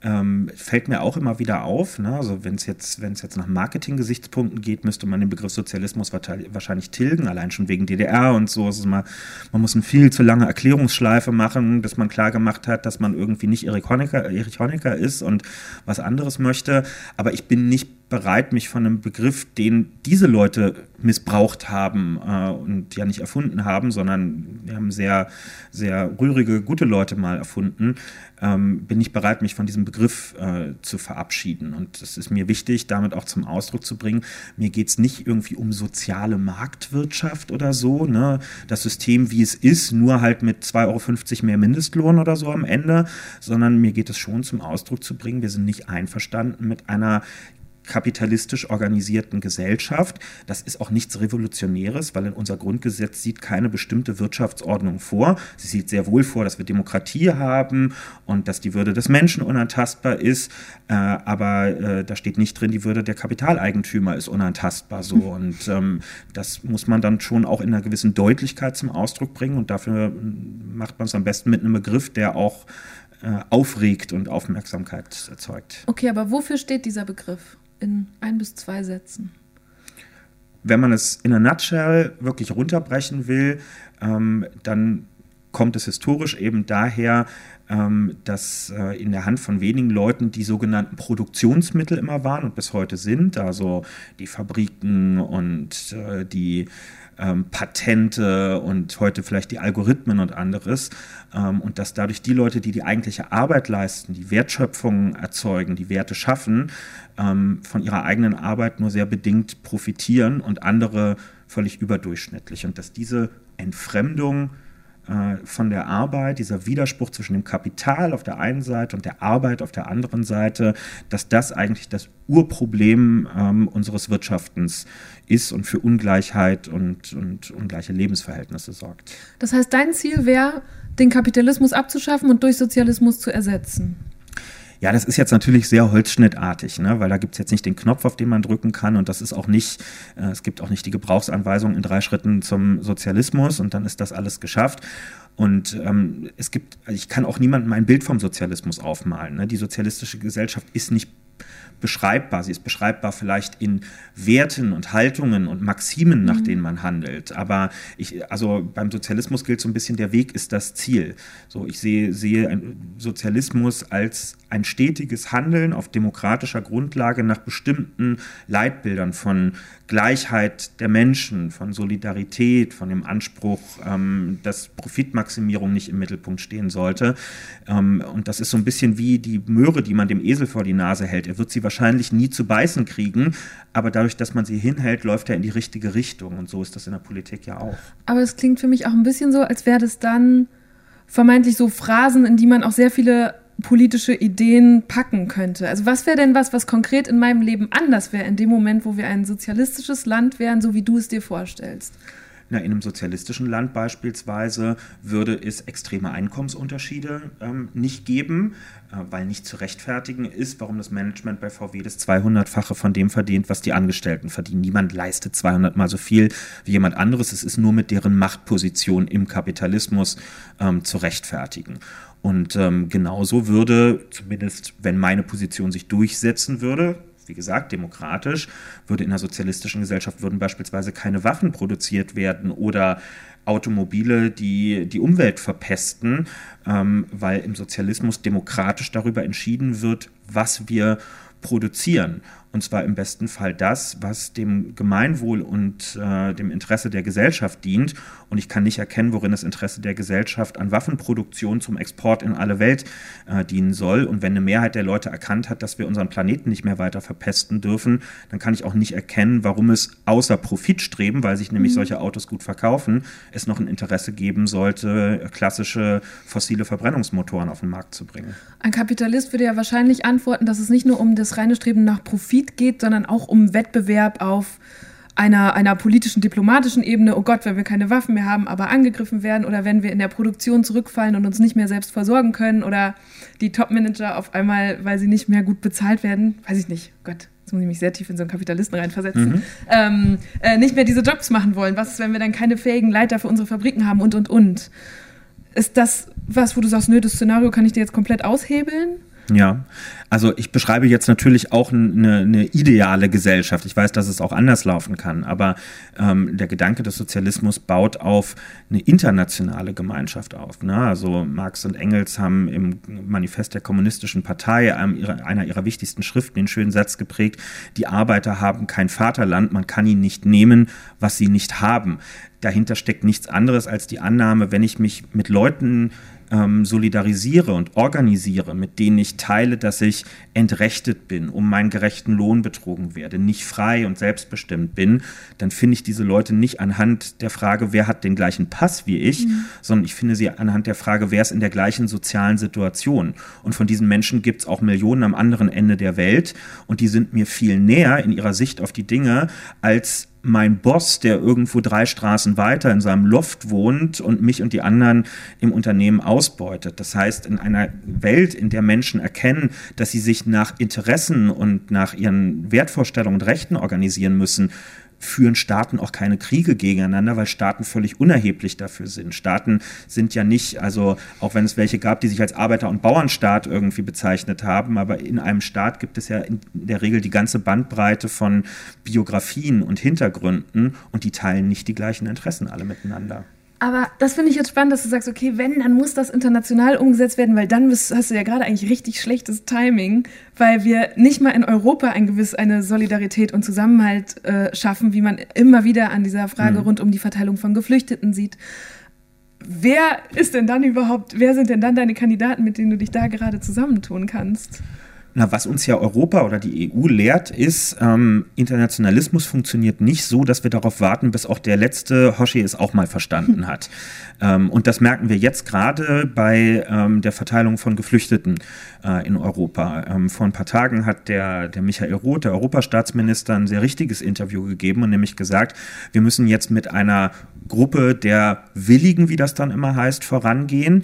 Ähm, fällt mir auch immer wieder auf. Ne? Also wenn es jetzt, wenn es jetzt nach Marketing-Gesichtspunkten geht, müsste man den Begriff Sozialismus wahrscheinlich tilgen, allein schon wegen DDR und so. Also man, man muss eine viel zu lange Erklärungsschleife machen, bis man klar gemacht hat, dass man irgendwie nicht Erich Honecker, Erich Honecker ist und was anderes möchte. Aber ich bin nicht bereit, mich von einem Begriff, den diese Leute missbraucht haben äh, und ja nicht erfunden haben, sondern wir haben sehr, sehr rührige, gute Leute mal erfunden, ähm, bin ich bereit, mich von diesem Begriff äh, zu verabschieden. Und es ist mir wichtig, damit auch zum Ausdruck zu bringen, mir geht es nicht irgendwie um soziale Marktwirtschaft oder so, ne? das System, wie es ist, nur halt mit 2,50 Euro mehr Mindestlohn oder so am Ende, sondern mir geht es schon zum Ausdruck zu bringen, wir sind nicht einverstanden mit einer kapitalistisch organisierten Gesellschaft. Das ist auch nichts Revolutionäres, weil in unser Grundgesetz sieht keine bestimmte Wirtschaftsordnung vor. Sie sieht sehr wohl vor, dass wir Demokratie haben und dass die Würde des Menschen unantastbar ist, äh, aber äh, da steht nicht drin, die Würde der Kapitaleigentümer ist unantastbar so. Und ähm, das muss man dann schon auch in einer gewissen Deutlichkeit zum Ausdruck bringen und dafür hm, macht man es am besten mit einem Begriff, der auch äh, aufregt und Aufmerksamkeit erzeugt. Okay, aber wofür steht dieser Begriff? In ein bis zwei Sätzen? Wenn man es in a nutshell wirklich runterbrechen will, ähm, dann kommt es historisch eben daher, ähm, dass äh, in der Hand von wenigen Leuten die sogenannten Produktionsmittel immer waren und bis heute sind, also die Fabriken und äh, die ähm, Patente und heute vielleicht die Algorithmen und anderes. Ähm, und dass dadurch die Leute, die die eigentliche Arbeit leisten, die Wertschöpfung erzeugen, die Werte schaffen, ähm, von ihrer eigenen Arbeit nur sehr bedingt profitieren und andere völlig überdurchschnittlich. Und dass diese Entfremdung von der Arbeit, dieser Widerspruch zwischen dem Kapital auf der einen Seite und der Arbeit auf der anderen Seite, dass das eigentlich das Urproblem ähm, unseres Wirtschaftens ist und für Ungleichheit und, und ungleiche Lebensverhältnisse sorgt. Das heißt, dein Ziel wäre, den Kapitalismus abzuschaffen und durch Sozialismus zu ersetzen? Ja, das ist jetzt natürlich sehr holzschnittartig, ne? weil da gibt es jetzt nicht den Knopf, auf den man drücken kann und das ist auch nicht, äh, es gibt auch nicht die Gebrauchsanweisung in drei Schritten zum Sozialismus und dann ist das alles geschafft. Und ähm, es gibt, also ich kann auch niemandem ein Bild vom Sozialismus aufmalen. Ne? Die sozialistische Gesellschaft ist nicht beschreibbar. Sie ist beschreibbar vielleicht in Werten und Haltungen und Maximen, nach mhm. denen man handelt. Aber ich, also beim Sozialismus gilt so ein bisschen, der Weg ist das Ziel. So, ich sehe, sehe Sozialismus als ein stetiges Handeln auf demokratischer Grundlage nach bestimmten Leitbildern von Gleichheit der Menschen, von Solidarität, von dem Anspruch, ähm, dass Profitmaximierung nicht im Mittelpunkt stehen sollte. Ähm, und das ist so ein bisschen wie die Möhre, die man dem Esel vor die Nase hält. Er wird sie wahrscheinlich nie zu beißen kriegen, aber dadurch, dass man sie hinhält, läuft er in die richtige Richtung. Und so ist das in der Politik ja auch. Aber es klingt für mich auch ein bisschen so, als wäre das dann vermeintlich so Phrasen, in die man auch sehr viele politische Ideen packen könnte. Also was wäre denn was, was konkret in meinem Leben anders wäre in dem Moment, wo wir ein sozialistisches Land wären, so wie du es dir vorstellst? Na, in einem sozialistischen Land beispielsweise würde es extreme Einkommensunterschiede ähm, nicht geben, äh, weil nicht zu rechtfertigen ist, warum das Management bei VW das 200-fache von dem verdient, was die Angestellten verdienen. Niemand leistet 200 mal so viel wie jemand anderes. Es ist nur mit deren Machtposition im Kapitalismus ähm, zu rechtfertigen. Und ähm, genauso würde, zumindest wenn meine Position sich durchsetzen würde, wie gesagt, demokratisch, würde in einer sozialistischen Gesellschaft würden beispielsweise keine Waffen produziert werden oder Automobile, die die Umwelt verpesten, ähm, weil im Sozialismus demokratisch darüber entschieden wird, was wir produzieren. Und zwar im besten Fall das, was dem Gemeinwohl und äh, dem Interesse der Gesellschaft dient. Und ich kann nicht erkennen, worin das Interesse der Gesellschaft an Waffenproduktion zum Export in alle Welt äh, dienen soll. Und wenn eine Mehrheit der Leute erkannt hat, dass wir unseren Planeten nicht mehr weiter verpesten dürfen, dann kann ich auch nicht erkennen, warum es außer Profitstreben, weil sich nämlich mhm. solche Autos gut verkaufen, es noch ein Interesse geben sollte, klassische fossile Verbrennungsmotoren auf den Markt zu bringen. Ein Kapitalist würde ja wahrscheinlich antworten, dass es nicht nur um das reine Streben nach Profit Profit geht, sondern auch um Wettbewerb auf, einer, einer politischen, diplomatischen Ebene, oh Gott, wenn wir keine Waffen mehr haben, aber angegriffen werden oder wenn wir in der Produktion zurückfallen und uns nicht mehr selbst versorgen können oder die Top-Manager auf einmal, weil sie nicht mehr gut bezahlt werden, weiß ich nicht, Gott, jetzt muss ich mich sehr tief in so einen Kapitalisten reinversetzen, mhm. ähm, äh, nicht mehr diese Jobs machen wollen. Was ist, wenn wir dann keine fähigen Leiter für unsere Fabriken haben und, und, und? Ist das was, wo du sagst, nö, das Szenario kann ich dir jetzt komplett aushebeln? Ja, also ich beschreibe jetzt natürlich auch eine, eine, ideale Gesellschaft. Ich weiß, dass es auch anders laufen kann, aber ähm, der Gedanke des Sozialismus baut auf eine internationale Gemeinschaft auf. Ne? Also Marx und Engels haben im Manifest der Kommunistischen Partei, einem ihrer, einer ihrer wichtigsten Schriften, den schönen Satz geprägt, die Arbeiter haben kein Vaterland, man kann ihnen nicht nehmen, was sie nicht haben. Dahinter steckt nichts anderes als die Annahme, wenn ich mich mit Leuten ähm, solidarisiere und organisiere, mit denen ich teile, dass ich entrechtet bin, um meinen gerechten Lohn betrogen werde, nicht frei und selbstbestimmt bin, dann finde ich diese Leute nicht anhand der Frage, wer hat den gleichen Pass wie ich, mhm. sondern ich finde sie anhand der Frage, wer ist in der gleichen sozialen Situation. Und von diesen Menschen gibt es auch Millionen am anderen Ende der Welt und die sind mir viel näher in ihrer Sicht auf die Dinge als mein Boss, der irgendwo drei Straßen weiter in seinem Loft wohnt und mich und die anderen im Unternehmen ausbeutet. Das heißt, in einer Welt, in der Menschen erkennen, dass sie sich nach Interessen und nach ihren Wertvorstellungen und Rechten organisieren müssen, führen Staaten auch keine Kriege gegeneinander, weil Staaten völlig unerheblich dafür sind. Staaten sind ja nicht, also auch wenn es welche gab, die sich als Arbeiter- und Bauernstaat irgendwie bezeichnet haben, aber in einem Staat gibt es ja in der Regel die ganze Bandbreite von Biografien und Hintergründen und die teilen nicht die gleichen Interessen alle miteinander. Aber das finde ich jetzt spannend, dass du sagst, okay, wenn, dann muss das international umgesetzt werden, weil dann bist, hast du ja gerade eigentlich richtig schlechtes Timing, weil wir nicht mal in Europa ein gewiss eine Solidarität und Zusammenhalt äh, schaffen, wie man immer wieder an dieser Frage mhm. rund um die Verteilung von Geflüchteten sieht. Wer ist denn dann überhaupt, wer sind denn dann deine Kandidaten, mit denen du dich da gerade zusammentun kannst? Na, was uns ja Europa oder die EU lehrt, ist, ähm, Internationalismus funktioniert nicht so, dass wir darauf warten, bis auch der letzte Hoshi es auch mal verstanden hat. ähm, und das merken wir jetzt gerade bei ähm, der Verteilung von Geflüchteten äh, in Europa. Ähm, vor ein paar Tagen hat der, der Michael Roth, der Europastaatsminister, ein sehr richtiges Interview gegeben und nämlich gesagt, wir müssen jetzt mit einer Gruppe der Willigen, wie das dann immer heißt, vorangehen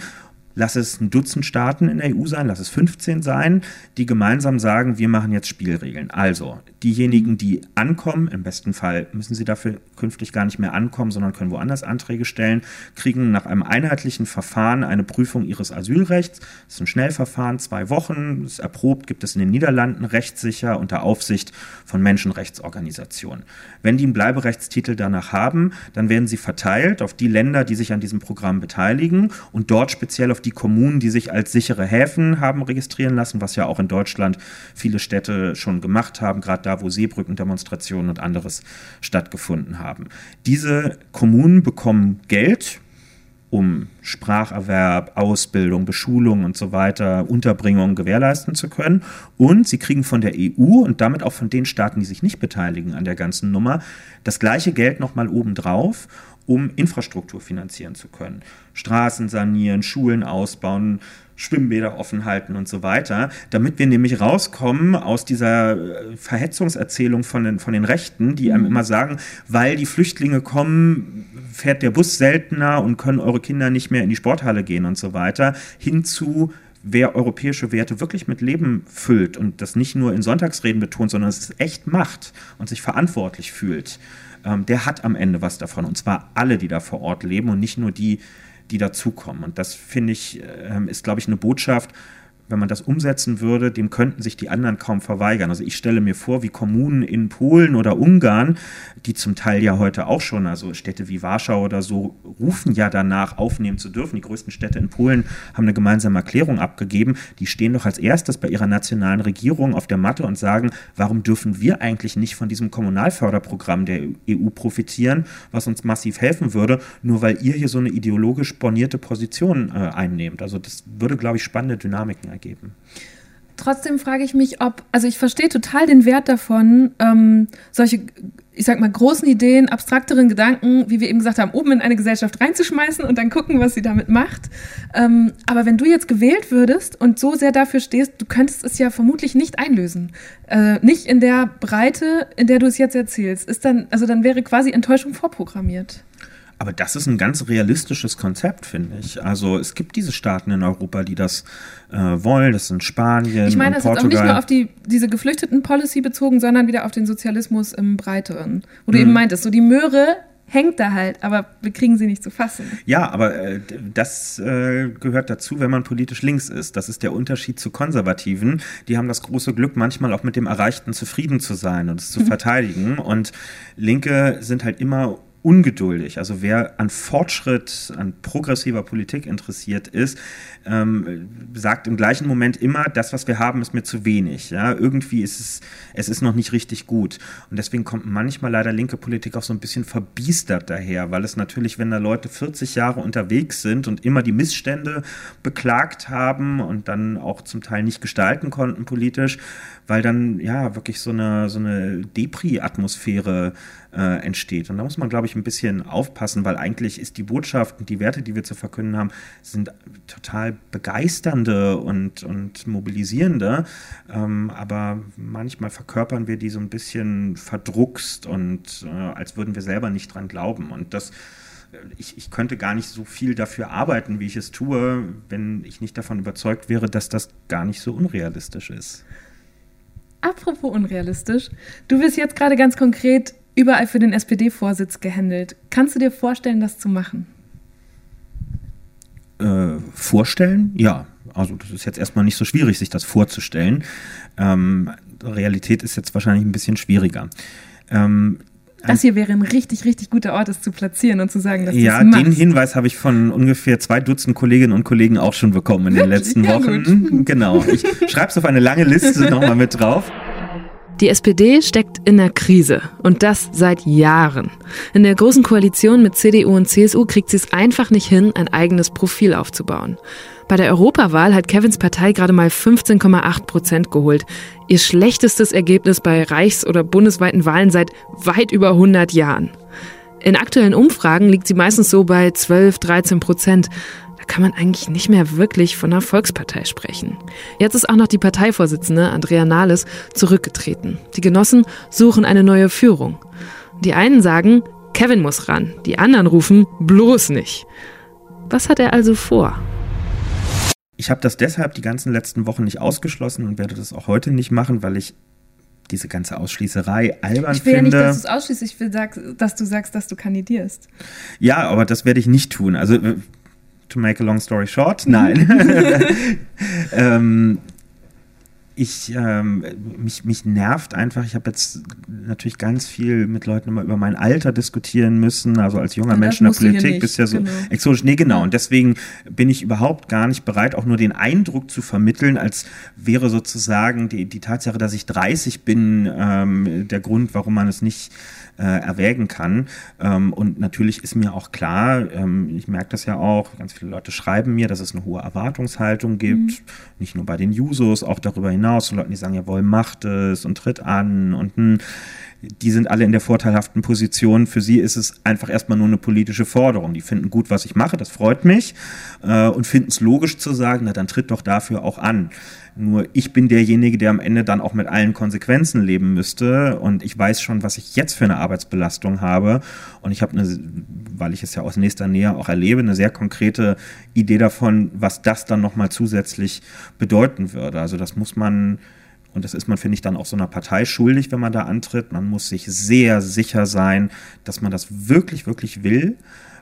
lass es ein Dutzend Staaten in der EU sein, lass es 15 sein, die gemeinsam sagen, wir machen jetzt Spielregeln. Also diejenigen, die ankommen, im besten Fall müssen sie dafür künftig gar nicht mehr ankommen, sondern können woanders Anträge stellen, kriegen nach einem einheitlichen Verfahren eine Prüfung ihres Asylrechts. Das ist ein Schnellverfahren, zwei Wochen, ist erprobt, gibt es in den Niederlanden rechtssicher unter Aufsicht von Menschenrechtsorganisationen. Wenn die einen Bleiberechtstitel danach haben, dann werden sie verteilt auf die Länder, die sich an diesem Programm beteiligen und dort speziell auf die Kommunen, die sich als sichere Häfen haben registrieren lassen, was ja auch in Deutschland viele Städte schon gemacht haben, gerade da, wo Seebrückendemonstrationen und anderes stattgefunden haben. Diese Kommunen bekommen Geld, um Spracherwerb, Ausbildung, Beschulung und so weiter, Unterbringung gewährleisten zu können. Und sie kriegen von der EU und damit auch von den Staaten, die sich nicht beteiligen an der ganzen Nummer, das gleiche Geld nochmal obendrauf, um Infrastruktur finanzieren zu können. Straßen sanieren, Schulen ausbauen, Schwimmbäder offen halten und so weiter, damit wir nämlich rauskommen aus dieser äh, Verhetzungserzählung von den, von den Rechten, die einem mhm. immer sagen, weil die Flüchtlinge kommen, fährt der Bus seltener und können eure Kinder nicht mehr in die Sporthalle gehen und so weiter, hinzu wer europäische Werte wirklich mit Leben füllt und das nicht nur in Sonntagsreden betont, sondern es echt macht und sich verantwortlich fühlt, ähm, der hat am Ende was davon. Und zwar alle, die da vor Ort leben und nicht nur die, die dazukommen. Und das finde ich, äh, ist, glaube ich, eine Botschaft, wenn man das umsetzen würde, dem könnten sich die anderen kaum verweigern. Also ich stelle mir vor, wie Kommunen in Polen oder Ungarn, die zum Teil ja heute auch schon, also Städte wie Warschau oder so, rufen ja danach, aufnehmen zu dürfen. Die größten Städte in Polen haben eine gemeinsame Erklärung abgegeben. Die stehen doch als erstes bei ihrer nationalen Regierung auf der Matte und sagen, warum dürfen wir eigentlich nicht von diesem Kommunalförderprogramm der EU profitieren, was uns massiv helfen würde, nur weil ihr hier so eine ideologisch bornierte Position äh, einnehmt. Also das würde, glaube ich, spannende Dynamiken ergeben ergeben. trotzdem frage ich mich, ob, also ich verstehe total den Wert davon, ähm, solche, ich sag mal, großen Ideen, abstrakteren Gedanken, wie wir eben gesagt haben, oben in eine Gesellschaft reinzuschmeißen und dann gucken, was sie damit macht. Ähm, aber wenn du jetzt gewählt würdest und so sehr dafür stehst, du könntest es ja vermutlich nicht einlösen. Äh, nicht in der Breite, in der du es jetzt erzählst. Ist dann, also dann wäre quasi Enttäuschung vorprogrammiert. Aber das ist ein ganz realistisches Konzept, finde ich. Also es gibt diese Staaten in Europa, die das äh, wollen. Das sind Spanien, Ich meine, das ist auch nicht nur auf die, diese Geflüchteten-Policy bezogen, sondern wieder auf den Sozialismus im Breiteren. Wo du Mhm. eben meintest, so die Möhre hängt da halt, aber wir kriegen sie nicht zu fassen. Ja, aber äh, das äh, gehört dazu, wenn man politisch links ist. Das ist der Unterschied zu Konservativen. Die haben das große Glück, manchmal auch mit dem Erreichten zufrieden zu sein und es zu verteidigen. Und Linke sind halt immer ungeduldig. Also wer an Fortschritt, an progressiver Politik interessiert ist, ähm, sagt im gleichen Moment immer, das, was wir haben, ist mir zu wenig. Ja? Irgendwie ist es, es ist noch nicht richtig gut. Und deswegen kommt manchmal leider linke Politik auch so ein bisschen verbiestert daher, weil es natürlich, wenn da Leute 40 Jahre unterwegs sind und immer die Missstände beklagt haben und dann auch zum Teil nicht gestalten konnten politisch, weil dann ja wirklich so eine, so eine Depri-Atmosphäre äh, entsteht. Und da muss man, glaube ich, ein bisschen aufpassen, weil eigentlich ist die Botschaft und die Werte, die wir zu verkünden haben, sind total begeisternde und, und mobilisierende. Ähm, aber manchmal verkörpern wir die so ein bisschen verdruckst und äh, als würden wir selber nicht dran glauben. Und das ich, ich könnte gar nicht so viel dafür arbeiten, wie ich es tue, wenn ich nicht davon überzeugt wäre, dass das gar nicht so unrealistisch ist. Apropos unrealistisch, du wirst jetzt gerade ganz konkret überall für den SPD-Vorsitz gehandelt. Kannst du dir vorstellen, das zu machen? Äh, vorstellen? Ja. Also das ist jetzt erstmal nicht so schwierig, sich das vorzustellen. Ähm, Realität ist jetzt wahrscheinlich ein bisschen schwieriger. Ähm, Das hier wäre ein richtig, richtig guter Ort, es zu platzieren und zu sagen, dass ja, du es den. Hinweis habe ich von ungefähr zwei Dutzend Kolleginnen und Kollegen auch schon bekommen in den letzten Ja, Wochen. gut. Genau. Ich schreibe es auf eine lange Liste nochmal mit drauf. Die SPD steckt in der Krise und das seit Jahren. In der großen Koalition mit CDU und CSU kriegt sie es einfach nicht hin, ein eigenes Profil aufzubauen. Bei der Europawahl hat Kevins Partei gerade mal 15,8 Prozent geholt. Ihr schlechtestes Ergebnis bei reichs- oder bundesweiten Wahlen seit weit über 100 Jahren. In aktuellen Umfragen liegt sie meistens so bei 12, 13 Prozent. Kann man eigentlich nicht mehr wirklich von einer Volkspartei sprechen. Jetzt ist auch noch die Parteivorsitzende Andrea Nahles zurückgetreten. Die Genossen suchen eine neue Führung. Die einen sagen, Kevin muss ran. Die anderen rufen, bloß nicht. Was hat er also vor? Ich habe das deshalb die ganzen letzten Wochen nicht ausgeschlossen und werde das auch heute nicht machen, weil ich diese ganze Ausschließerei albern Ich will ja nicht, finde. dass du es ausschließt, ich will, sag, dass du sagst, dass du kandidierst. Ja, aber das werde ich nicht tun. Also, äh, to make a long story short, nein. ähm, ich, ähm, mich, mich nervt einfach, ich habe jetzt natürlich ganz viel mit Leuten immer über mein Alter diskutieren müssen, also als junger das Mensch in der Politik bist ja so genau. exotisch. Nee, genau. Und deswegen bin ich überhaupt gar nicht bereit, auch nur den Eindruck zu vermitteln, als wäre sozusagen die, die Tatsache, dass ich 30 bin, ähm, der Grund, warum man es nicht äh, erwägen kann. Ähm, und natürlich ist mir auch klar, ähm, ich merke das ja auch, ganz viele Leute schreiben mir, dass es eine hohe Erwartungshaltung gibt, nicht nur bei den Jusos, auch darüber hinaus, so Leuten, die sagen, jawohl, macht es und tritt an und hm, die sind alle in der vorteilhaften Position. Für sie ist es einfach erstmal nur eine politische Forderung. Die finden gut, was ich mache, das freut mich äh, und finden es logisch zu sagen, na dann tritt doch dafür auch an. Nur ich bin derjenige, der am Ende dann auch mit allen Konsequenzen leben müsste und ich weiß schon, was ich jetzt für eine Arbeitsbelastung habe und ich habe eine, weil ich es ja aus nächster Nähe auch erlebe, eine sehr konkrete Idee davon, was das dann nochmal zusätzlich bedeuten würde. Also das muss man und das ist man, finde ich, dann auch so einer Partei schuldig, wenn man da antritt. Man muss sich sehr sicher sein, dass man das wirklich, wirklich will.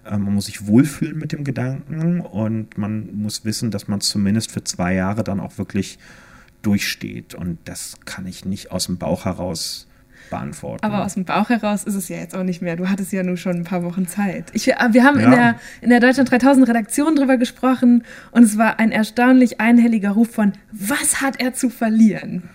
Ähm, Man muss sich wohlfühlen mit dem Gedanken und man muss wissen, dass man es zumindest für zwei Jahre dann auch wirklich durchsteht. Und das kann ich nicht aus dem Bauch heraus beantworten. Aber aus dem Bauch heraus ist es ja jetzt auch nicht mehr. Du hattest ja nur schon ein paar Wochen Zeit. Ich, äh, wir haben in, Ja. der, in der Deutschland 3000 Redaktion drüber gesprochen und es war ein erstaunlich einhelliger Ruf von, was hat er zu verlieren?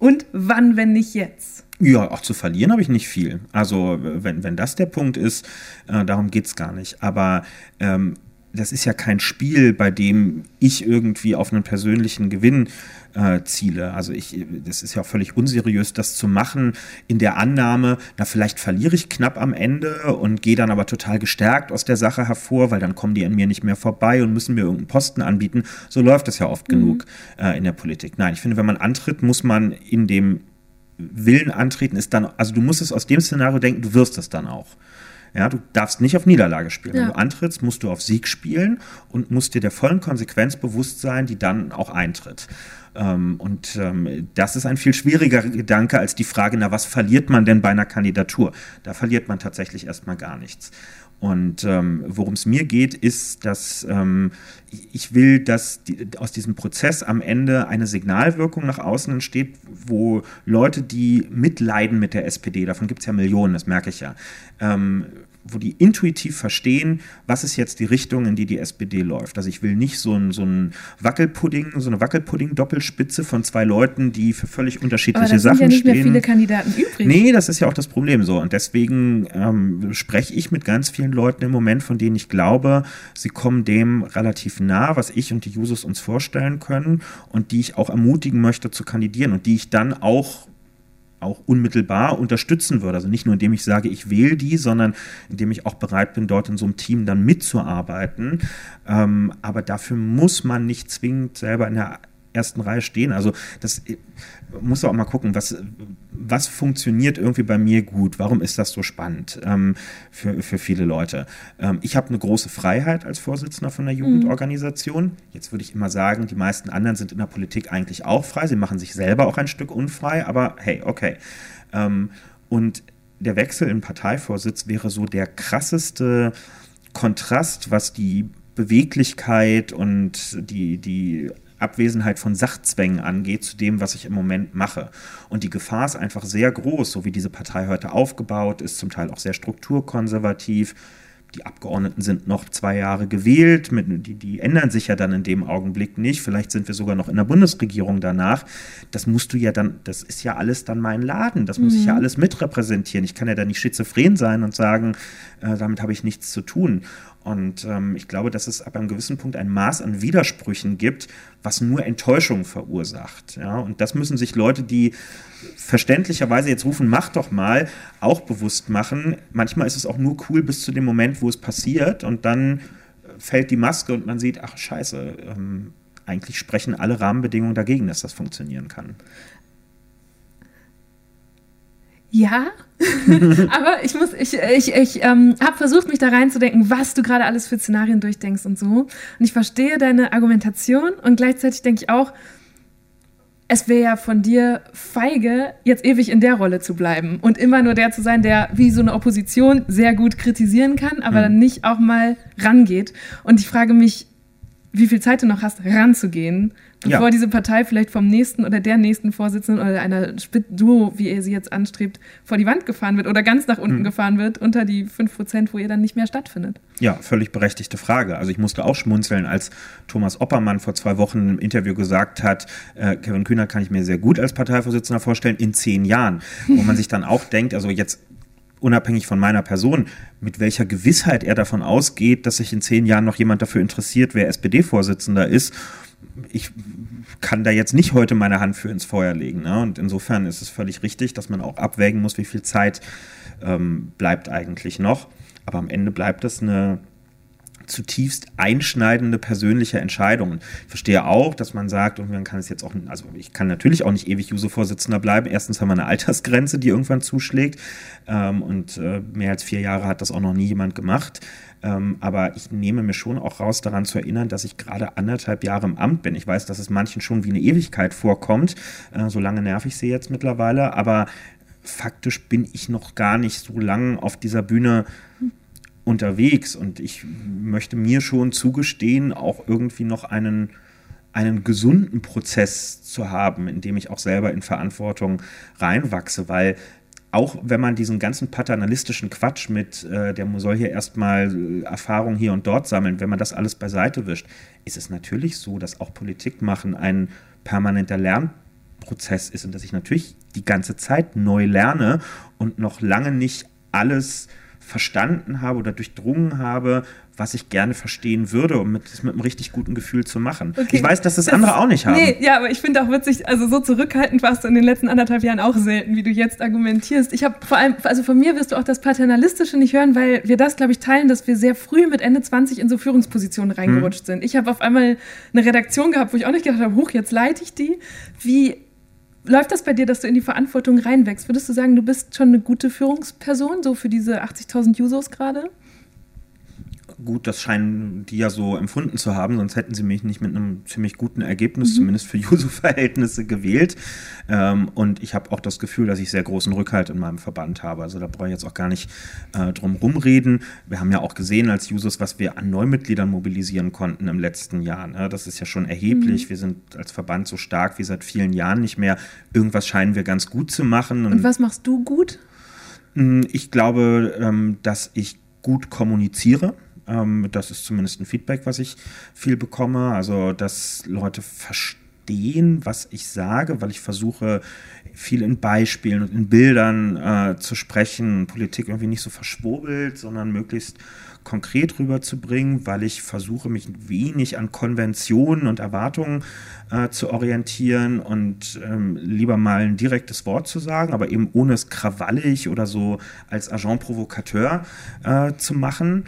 Und wann, wenn nicht jetzt? Ja, auch zu verlieren habe ich nicht viel. Also wenn, wenn das der Punkt ist, äh, darum geht es gar nicht. Aber ähm, das ist ja kein Spiel, bei dem ich irgendwie auf einen persönlichen Gewinn äh, ziele. Also ich, das ist ja völlig unseriös, das zu machen in der Annahme, na vielleicht verliere ich knapp am Ende und gehe dann aber total gestärkt aus der Sache hervor, weil dann kommen die an mir nicht mehr vorbei und müssen mir irgendeinen Posten anbieten. So läuft das ja oft mhm. genug äh, in der Politik. Nein, ich finde, wenn man antritt, muss man in dem Willen antreten, ist dann, also du musst es aus dem Szenario denken, du wirst es dann auch. Ja, du darfst nicht auf Niederlage spielen. Ja. Wenn du antrittst, musst du auf Sieg spielen und musst dir der vollen Konsequenz bewusst sein, die dann auch eintritt. Ähm, und ähm, das ist ein viel schwieriger Gedanke als die Frage, na, was verliert man denn bei einer Kandidatur? Da verliert man tatsächlich erstmal gar nichts. Und ähm, worum es mir geht, ist, dass ähm, ich will, dass die, aus diesem Prozess am Ende eine Signalwirkung nach außen entsteht, wo Leute, die mitleiden mit der SPD, davon gibt es ja Millionen, das merke ich ja, ähm, wo die intuitiv verstehen, was ist jetzt die Richtung, in die die SPD läuft. Also ich will nicht so ein, so ein Wackelpudding, so eine Wackelpudding-Doppelspitze von zwei Leuten, die für völlig unterschiedliche Aber da Sachen sind ja nicht stehen. mehr viele Kandidaten übrig. Nee, das ist ja auch das Problem so. Und deswegen ähm, spreche ich mit ganz vielen Leuten im Moment, von denen ich glaube, sie kommen dem relativ nah, was ich und die Jusos uns vorstellen können und die ich auch ermutigen möchte zu kandidieren und die ich dann auch auch unmittelbar unterstützen würde. Also nicht nur, indem ich sage, ich wähle die, sondern indem ich auch bereit bin, dort in so einem Team dann mitzuarbeiten. Ähm, aber dafür muss man nicht zwingend selber in der ersten Reihe stehen. Also das muss auch mal gucken, was, was funktioniert irgendwie bei mir gut? Warum ist das so spannend ähm, für, für viele Leute? Ähm, ich habe eine große Freiheit als Vorsitzender von der mhm. Jugendorganisation. Jetzt würde ich immer sagen, die meisten anderen sind in der Politik eigentlich auch frei. Sie machen sich selber auch ein Stück unfrei, aber hey, okay. Ähm, und der Wechsel im Parteivorsitz wäre so der krasseste Kontrast, was die Beweglichkeit und die, die Abwesenheit von Sachzwängen angeht zu dem, was ich im Moment mache. Und die Gefahr ist einfach sehr groß, so wie diese Partei heute aufgebaut ist, zum Teil auch sehr strukturkonservativ. Die Abgeordneten sind noch zwei Jahre gewählt, mit, die, die ändern sich ja dann in dem Augenblick nicht. Vielleicht sind wir sogar noch in der Bundesregierung danach. Das musst du ja dann, das ist ja alles dann mein Laden. Das muss mhm. ich ja mhm. alles mitrepräsentieren. Ich kann ja da nicht schizophren sein und sagen, äh, damit habe ich nichts zu tun. Und ähm, ich glaube, dass es ab einem gewissen Punkt ein Maß an Widersprüchen gibt, was nur Enttäuschung verursacht. Ja? Und das müssen sich Leute, die verständlicherweise jetzt rufen, mach doch mal, auch bewusst machen. Manchmal ist es auch nur cool bis zu dem Moment, wo es passiert und dann fällt die Maske und man sieht, ach scheiße, ähm, eigentlich sprechen alle Rahmenbedingungen dagegen, dass das funktionieren kann. Ja, aber ich muss, ich, ich, ich ähm, habe versucht, mich da reinzudenken, was du gerade alles für Szenarien durchdenkst und so. Und ich verstehe deine Argumentation und gleichzeitig denke ich auch, es wäre ja von dir feige, jetzt ewig in der Rolle zu bleiben und immer nur der zu sein, der wie so eine Opposition sehr gut kritisieren kann, aber mhm. dann nicht auch mal rangeht. Und ich frage mich, wie viel Zeit du noch hast, ranzugehen bevor ja. diese Partei vielleicht vom nächsten oder der nächsten Vorsitzenden oder einer Duo, wie er sie jetzt anstrebt, vor die Wand gefahren wird oder ganz nach unten mhm. gefahren wird, unter die 5%, wo ihr dann nicht mehr stattfindet. Ja, völlig berechtigte Frage. Also ich musste auch schmunzeln, als Thomas Oppermann vor zwei Wochen im Interview gesagt hat, äh, Kevin Kühner kann ich mir sehr gut als Parteivorsitzender vorstellen, in zehn Jahren. Wo man sich dann auch denkt, also jetzt unabhängig von meiner Person, mit welcher Gewissheit er davon ausgeht, dass sich in zehn Jahren noch jemand dafür interessiert, wer SPD-Vorsitzender ist ich kann da jetzt nicht heute meine Hand für ins Feuer legen. Ne? Und insofern ist es völlig richtig, dass man auch abwägen muss, wie viel Zeit ähm, bleibt eigentlich noch. Aber am Ende bleibt es eine zutiefst einschneidende persönliche Entscheidung. Ich verstehe auch, dass man sagt, und man kann es jetzt auch, also ich kann natürlich auch nicht ewig Juso-Vorsitzender bleiben. Erstens haben wir eine Altersgrenze, die irgendwann zuschlägt. Ähm, und äh, mehr als vier Jahre hat das auch noch nie jemand gemacht. Ähm, aber ich nehme mir schon auch raus, daran zu erinnern, dass ich gerade anderthalb Jahre im Amt bin. Ich weiß, dass es manchen schon wie eine Ewigkeit vorkommt. Äh, so lange nerv ich sie jetzt mittlerweile. Aber faktisch bin ich noch gar nicht so lange auf dieser Bühne unterwegs. Und ich möchte mir schon zugestehen, auch irgendwie noch einen einen gesunden Prozess zu haben, in dem ich auch selber in Verantwortung reinwachse, weil auch wenn man diesen ganzen paternalistischen Quatsch mit, äh, der soll hier erstmal äh, Erfahrung hier und dort sammeln, wenn man das alles beiseite wischt, ist es natürlich so, dass auch Politik machen ein permanenter Lernprozess ist und dass ich natürlich die ganze Zeit neu lerne und noch lange nicht alles verstanden habe oder durchdrungen habe, was ich gerne verstehen würde, um das mit einem richtig guten Gefühl zu machen. Okay. Ich weiß, dass das, das andere auch nicht haben. Nee, ja, aber ich finde auch witzig, also so zurückhaltend warst du in den letzten anderthalb Jahren auch selten, wie du jetzt argumentierst. Ich habe vor allem, also von mir wirst du auch das Paternalistische nicht hören, weil wir das, glaube ich, teilen, dass wir sehr früh mit Ende 20 in so Führungspositionen reingerutscht hm. sind. Ich habe auf einmal eine Redaktion gehabt, wo ich auch nicht gedacht habe, hoch, jetzt leite ich die. Wie läuft das bei dir, dass du in die Verantwortung reinwächst? Würdest du sagen, du bist schon eine gute Führungsperson, so für diese 80.000 Users gerade? Gut, das scheinen die ja so empfunden zu haben, sonst hätten sie mich nicht mit einem ziemlich guten Ergebnis, mhm. zumindest für Juso-Verhältnisse, gewählt. Ähm, und ich habe auch das Gefühl, dass ich sehr großen Rückhalt in meinem Verband habe. Also da brauche ich jetzt auch gar nicht äh, drum rumreden. Wir haben ja auch gesehen als Jusos, was wir an Neumitgliedern mobilisieren konnten im letzten Jahr. Ne? Das ist ja schon erheblich. Mhm. Wir sind als Verband so stark wie seit vielen Jahren nicht mehr. Irgendwas scheinen wir ganz gut zu machen. Und, und was machst du gut? Hm, ich glaube, ähm, dass ich gut kommuniziere. Ähm, das ist zumindest ein Feedback, was ich viel bekomme. Also, dass Leute verstehen, was ich sage, weil ich versuche, viel in Beispielen und in Bildern äh, zu sprechen, Politik irgendwie nicht so verschwurbelt, sondern möglichst konkret rüberzubringen, weil ich versuche, mich wenig an Konventionen und Erwartungen äh, zu orientieren und ähm, lieber mal ein direktes Wort zu sagen, aber eben ohne es krawallig oder so als Agent Provocateur äh, zu machen.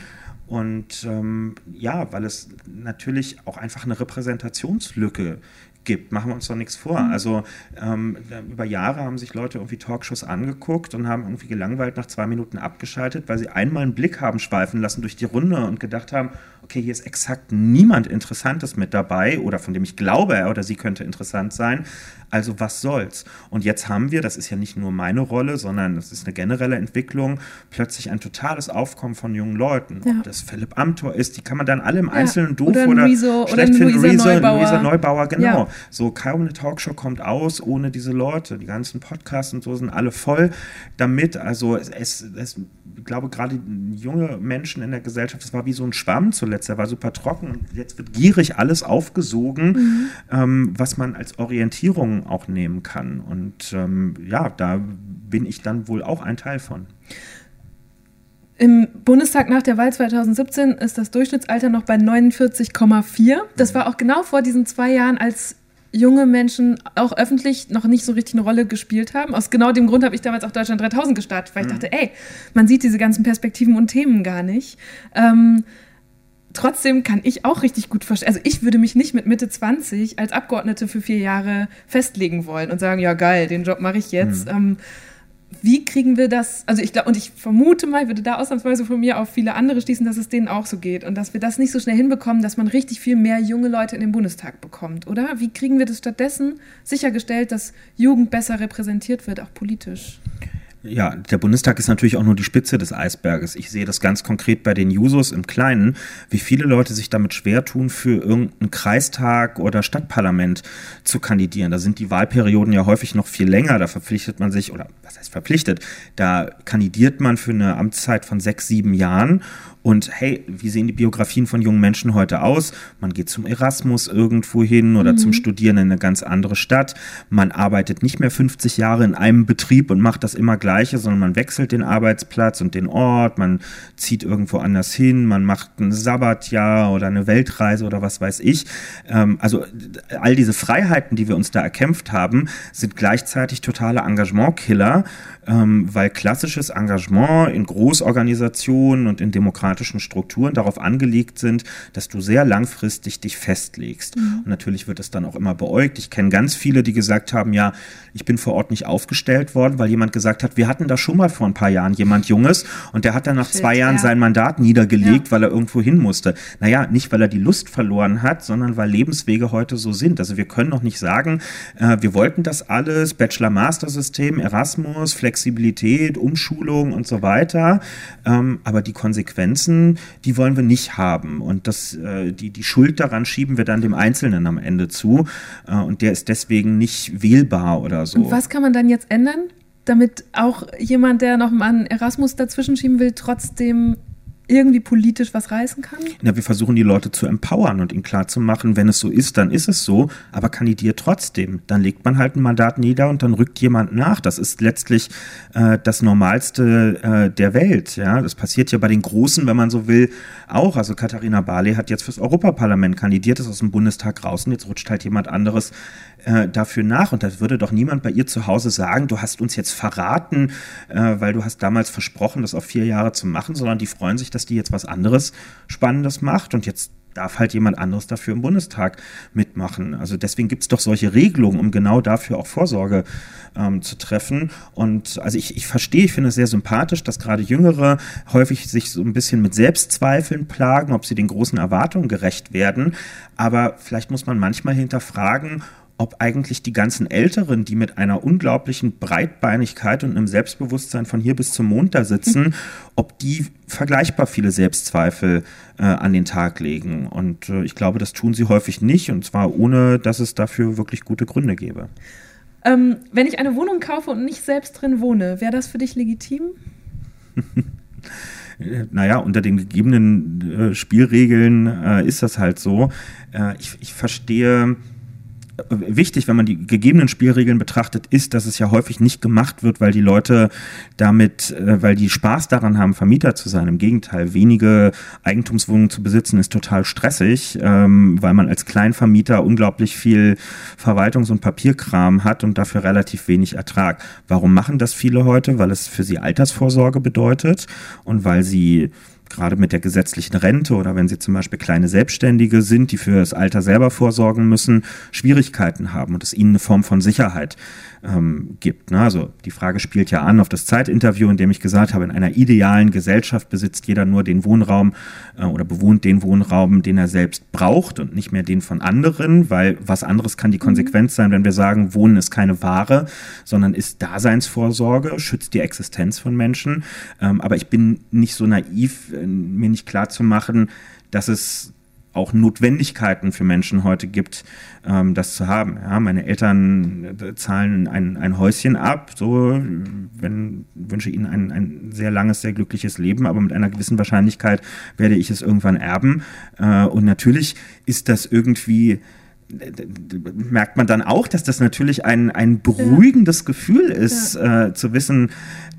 Und ähm, ja, weil es natürlich auch einfach eine Repräsentationslücke gibt. Machen wir uns doch nichts vor. Mhm. Also ähm, über Jahre haben sich Leute irgendwie Talkshows angeguckt und haben irgendwie gelangweilt nach zwei Minuten abgeschaltet, weil sie einmal einen Blick haben schweifen lassen durch die Runde und gedacht haben, okay, hier ist exakt niemand Interessantes mit dabei oder von dem ich glaube, er oder sie könnte interessant sein. Also was soll's? Und jetzt haben wir, das ist ja nicht nur meine Rolle, sondern das ist eine generelle Entwicklung, plötzlich ein totales Aufkommen von jungen Leuten. Ja. Ob das Philipp Amthor ist, die kann man dann alle im Einzelnen ja. doof oder, oder Luiso, schlecht oder finden. Luisa Neubauer. Luisa Neubauer, genau. Ja. So kaum eine Talkshow kommt aus ohne diese Leute. Die ganzen Podcasts und so sind alle voll damit. Also es, es, es ich glaube gerade junge Menschen in der Gesellschaft, das war wie so ein Schwamm zuletzt, der war super trocken. Jetzt wird gierig alles aufgesogen, mhm. ähm, was man als Orientierung auch nehmen kann. Und ähm, ja, da bin ich dann wohl auch ein Teil von. Im Bundestag nach der Wahl 2017 ist das Durchschnittsalter noch bei 49,4. Das mhm. war auch genau vor diesen zwei Jahren, als junge Menschen auch öffentlich noch nicht so richtig eine Rolle gespielt haben. Aus genau dem Grund habe ich damals auch Deutschland 3000 gestartet, weil ich mhm. dachte, ey, man sieht diese ganzen Perspektiven und Themen gar nicht. Ähm, trotzdem kann ich auch richtig gut verstehen. Also ich würde mich nicht mit Mitte 20 als Abgeordnete für vier Jahre festlegen wollen und sagen, ja geil, den Job mache ich jetzt. Mhm. Ähm, wie kriegen wir das? Also ich glaube, und ich vermute mal, würde da ausnahmsweise von mir auf viele andere schließen, dass es denen auch so geht und dass wir das nicht so schnell hinbekommen, dass man richtig viel mehr junge Leute in den Bundestag bekommt, oder? Wie kriegen wir das stattdessen sichergestellt, dass Jugend besser repräsentiert wird, auch politisch? Ja, der Bundestag ist natürlich auch nur die Spitze des Eisberges. Ich sehe das ganz konkret bei den Jusos im Kleinen, wie viele Leute sich damit schwer tun, für irgendeinen Kreistag oder Stadtparlament zu kandidieren. Da sind die Wahlperioden ja häufig noch viel länger. Da verpflichtet man sich, oder was heißt verpflichtet, da kandidiert man für eine Amtszeit von sechs, sieben Jahren und hey, wie sehen die Biografien von jungen Menschen heute aus? Man geht zum Erasmus irgendwo hin oder mhm. zum Studieren in eine ganz andere Stadt. Man arbeitet nicht mehr 50 Jahre in einem Betrieb und macht das immer Gleiche, sondern man wechselt den Arbeitsplatz und den Ort. Man zieht irgendwo anders hin. Man macht ein Sabbatjahr oder eine Weltreise oder was weiß ich. Ähm, also all diese Freiheiten, die wir uns da erkämpft haben, sind gleichzeitig totale Engagementkiller ähm, weil klassisches Engagement in Großorganisationen und in demokratischen Strukturen darauf angelegt sind, dass du sehr langfristig dich festlegst. Mhm. Und natürlich wird das dann auch immer beäugt. Ich kenne ganz viele, die gesagt haben, ja, ich bin vor Ort nicht aufgestellt worden, weil jemand gesagt hat, wir hatten da schon mal vor ein paar Jahren jemand Junges und der hat dann nach Shit, zwei Jahren ja. sein Mandat niedergelegt, ja. weil er irgendwo hin musste. Naja, nicht weil er die Lust verloren hat, sondern weil Lebenswege heute so sind. Also wir können noch nicht sagen, äh, wir wollten das alles, Bachelor-Master-System, Erasmus, Flex Flexibilität, Umschulung und so weiter. Ähm, aber die Konsequenzen, die wollen wir nicht haben. Und das, äh, die, die Schuld daran schieben wir dann dem Einzelnen am Ende zu. Äh, und der ist deswegen nicht wählbar oder so. Und was kann man dann jetzt ändern, damit auch jemand, der noch mal einen Erasmus dazwischen schieben will, trotzdem irgendwie politisch was reißen kann? Ja, wir versuchen die Leute zu empowern und ihnen klarzumachen, wenn es so ist, dann ist es so, aber kandidiert trotzdem. Dann legt man halt ein Mandat nieder und dann rückt jemand nach. Das ist letztlich äh, das Normalste äh, der Welt. Ja, das passiert ja bei den Großen, wenn man so will, auch. Also Katharina Barley hat jetzt fürs Europaparlament kandidiert, ist aus dem Bundestag raus und jetzt rutscht halt jemand anderes äh, dafür nach. Und da würde doch niemand bei ihr zu Hause sagen, du hast uns jetzt verraten, äh, weil du hast damals versprochen, das auf vier Jahre zu machen, sondern die freuen sich, dass die jetzt was anderes Spannendes macht und jetzt darf halt jemand anderes dafür im Bundestag mitmachen. Also deswegen gibt es doch solche Regelungen, um genau dafür auch Vorsorge ähm, zu treffen. Und also ich, ich verstehe, ich finde es sehr sympathisch, dass gerade Jüngere häufig sich so ein bisschen mit Selbstzweifeln plagen, ob sie den großen Erwartungen gerecht werden. Aber vielleicht muss man manchmal hinterfragen, ob eigentlich die ganzen Älteren, die mit einer unglaublichen Breitbeinigkeit und einem Selbstbewusstsein von hier bis zum Mond da sitzen, mhm. ob die vergleichbar viele Selbstzweifel äh, an den Tag legen. Und äh, ich glaube, das tun sie häufig nicht, und zwar ohne, dass es dafür wirklich gute Gründe gäbe. Ähm, wenn ich eine Wohnung kaufe und nicht selbst drin wohne, wäre das für dich legitim? naja, unter den gegebenen äh, Spielregeln äh, ist das halt so. Äh, ich, ich verstehe wichtig, wenn man die gegebenen Spielregeln betrachtet, ist, dass es ja häufig nicht gemacht wird, weil die Leute damit, äh, weil die Spaß daran haben, Vermieter zu sein. Im Gegenteil, wenige Eigentumswohnungen zu besitzen ist total stressig, ähm, weil man als Kleinvermieter unglaublich viel Verwaltungs- und Papierkram hat und dafür relativ wenig Ertrag. Warum machen das viele heute? Weil es für sie Altersvorsorge bedeutet und weil sie gerade mit der gesetzlichen Rente oder wenn sie zum Beispiel kleine Selbstständige sind, die für das Alter selber vorsorgen müssen, Schwierigkeiten haben und es ihnen eine Form von Sicherheit ähm, gibt. Ne? Also die Frage spielt ja an auf das Zeitinterview, in dem ich gesagt habe, in einer idealen Gesellschaft besitzt jeder nur den Wohnraum äh, oder bewohnt den Wohnraum, den er selbst braucht und nicht mehr den von anderen, weil was anderes kann die mhm. Konsequenz sein, wenn wir sagen, Wohnen ist keine Ware, sondern ist Daseinsvorsorge, schützt die Existenz von Menschen. Ähm, aber ich bin nicht so naiv, äh, mir nicht klar zu machen, dass es auch Notwendigkeiten für Menschen heute gibt, ähm, das zu haben. Ja, meine Eltern äh, zahlen ein, ein Häuschen ab, so wenn wünsche ihnen ein, ein sehr langes, sehr glückliches Leben, aber mit einer gewissen Wahrscheinlichkeit werde ich es irgendwann erben. Äh, und natürlich ist das irgendwie merkt man dann auch, dass das natürlich ein, ein beruhigendes ja. Gefühl ist, ja. äh, zu wissen,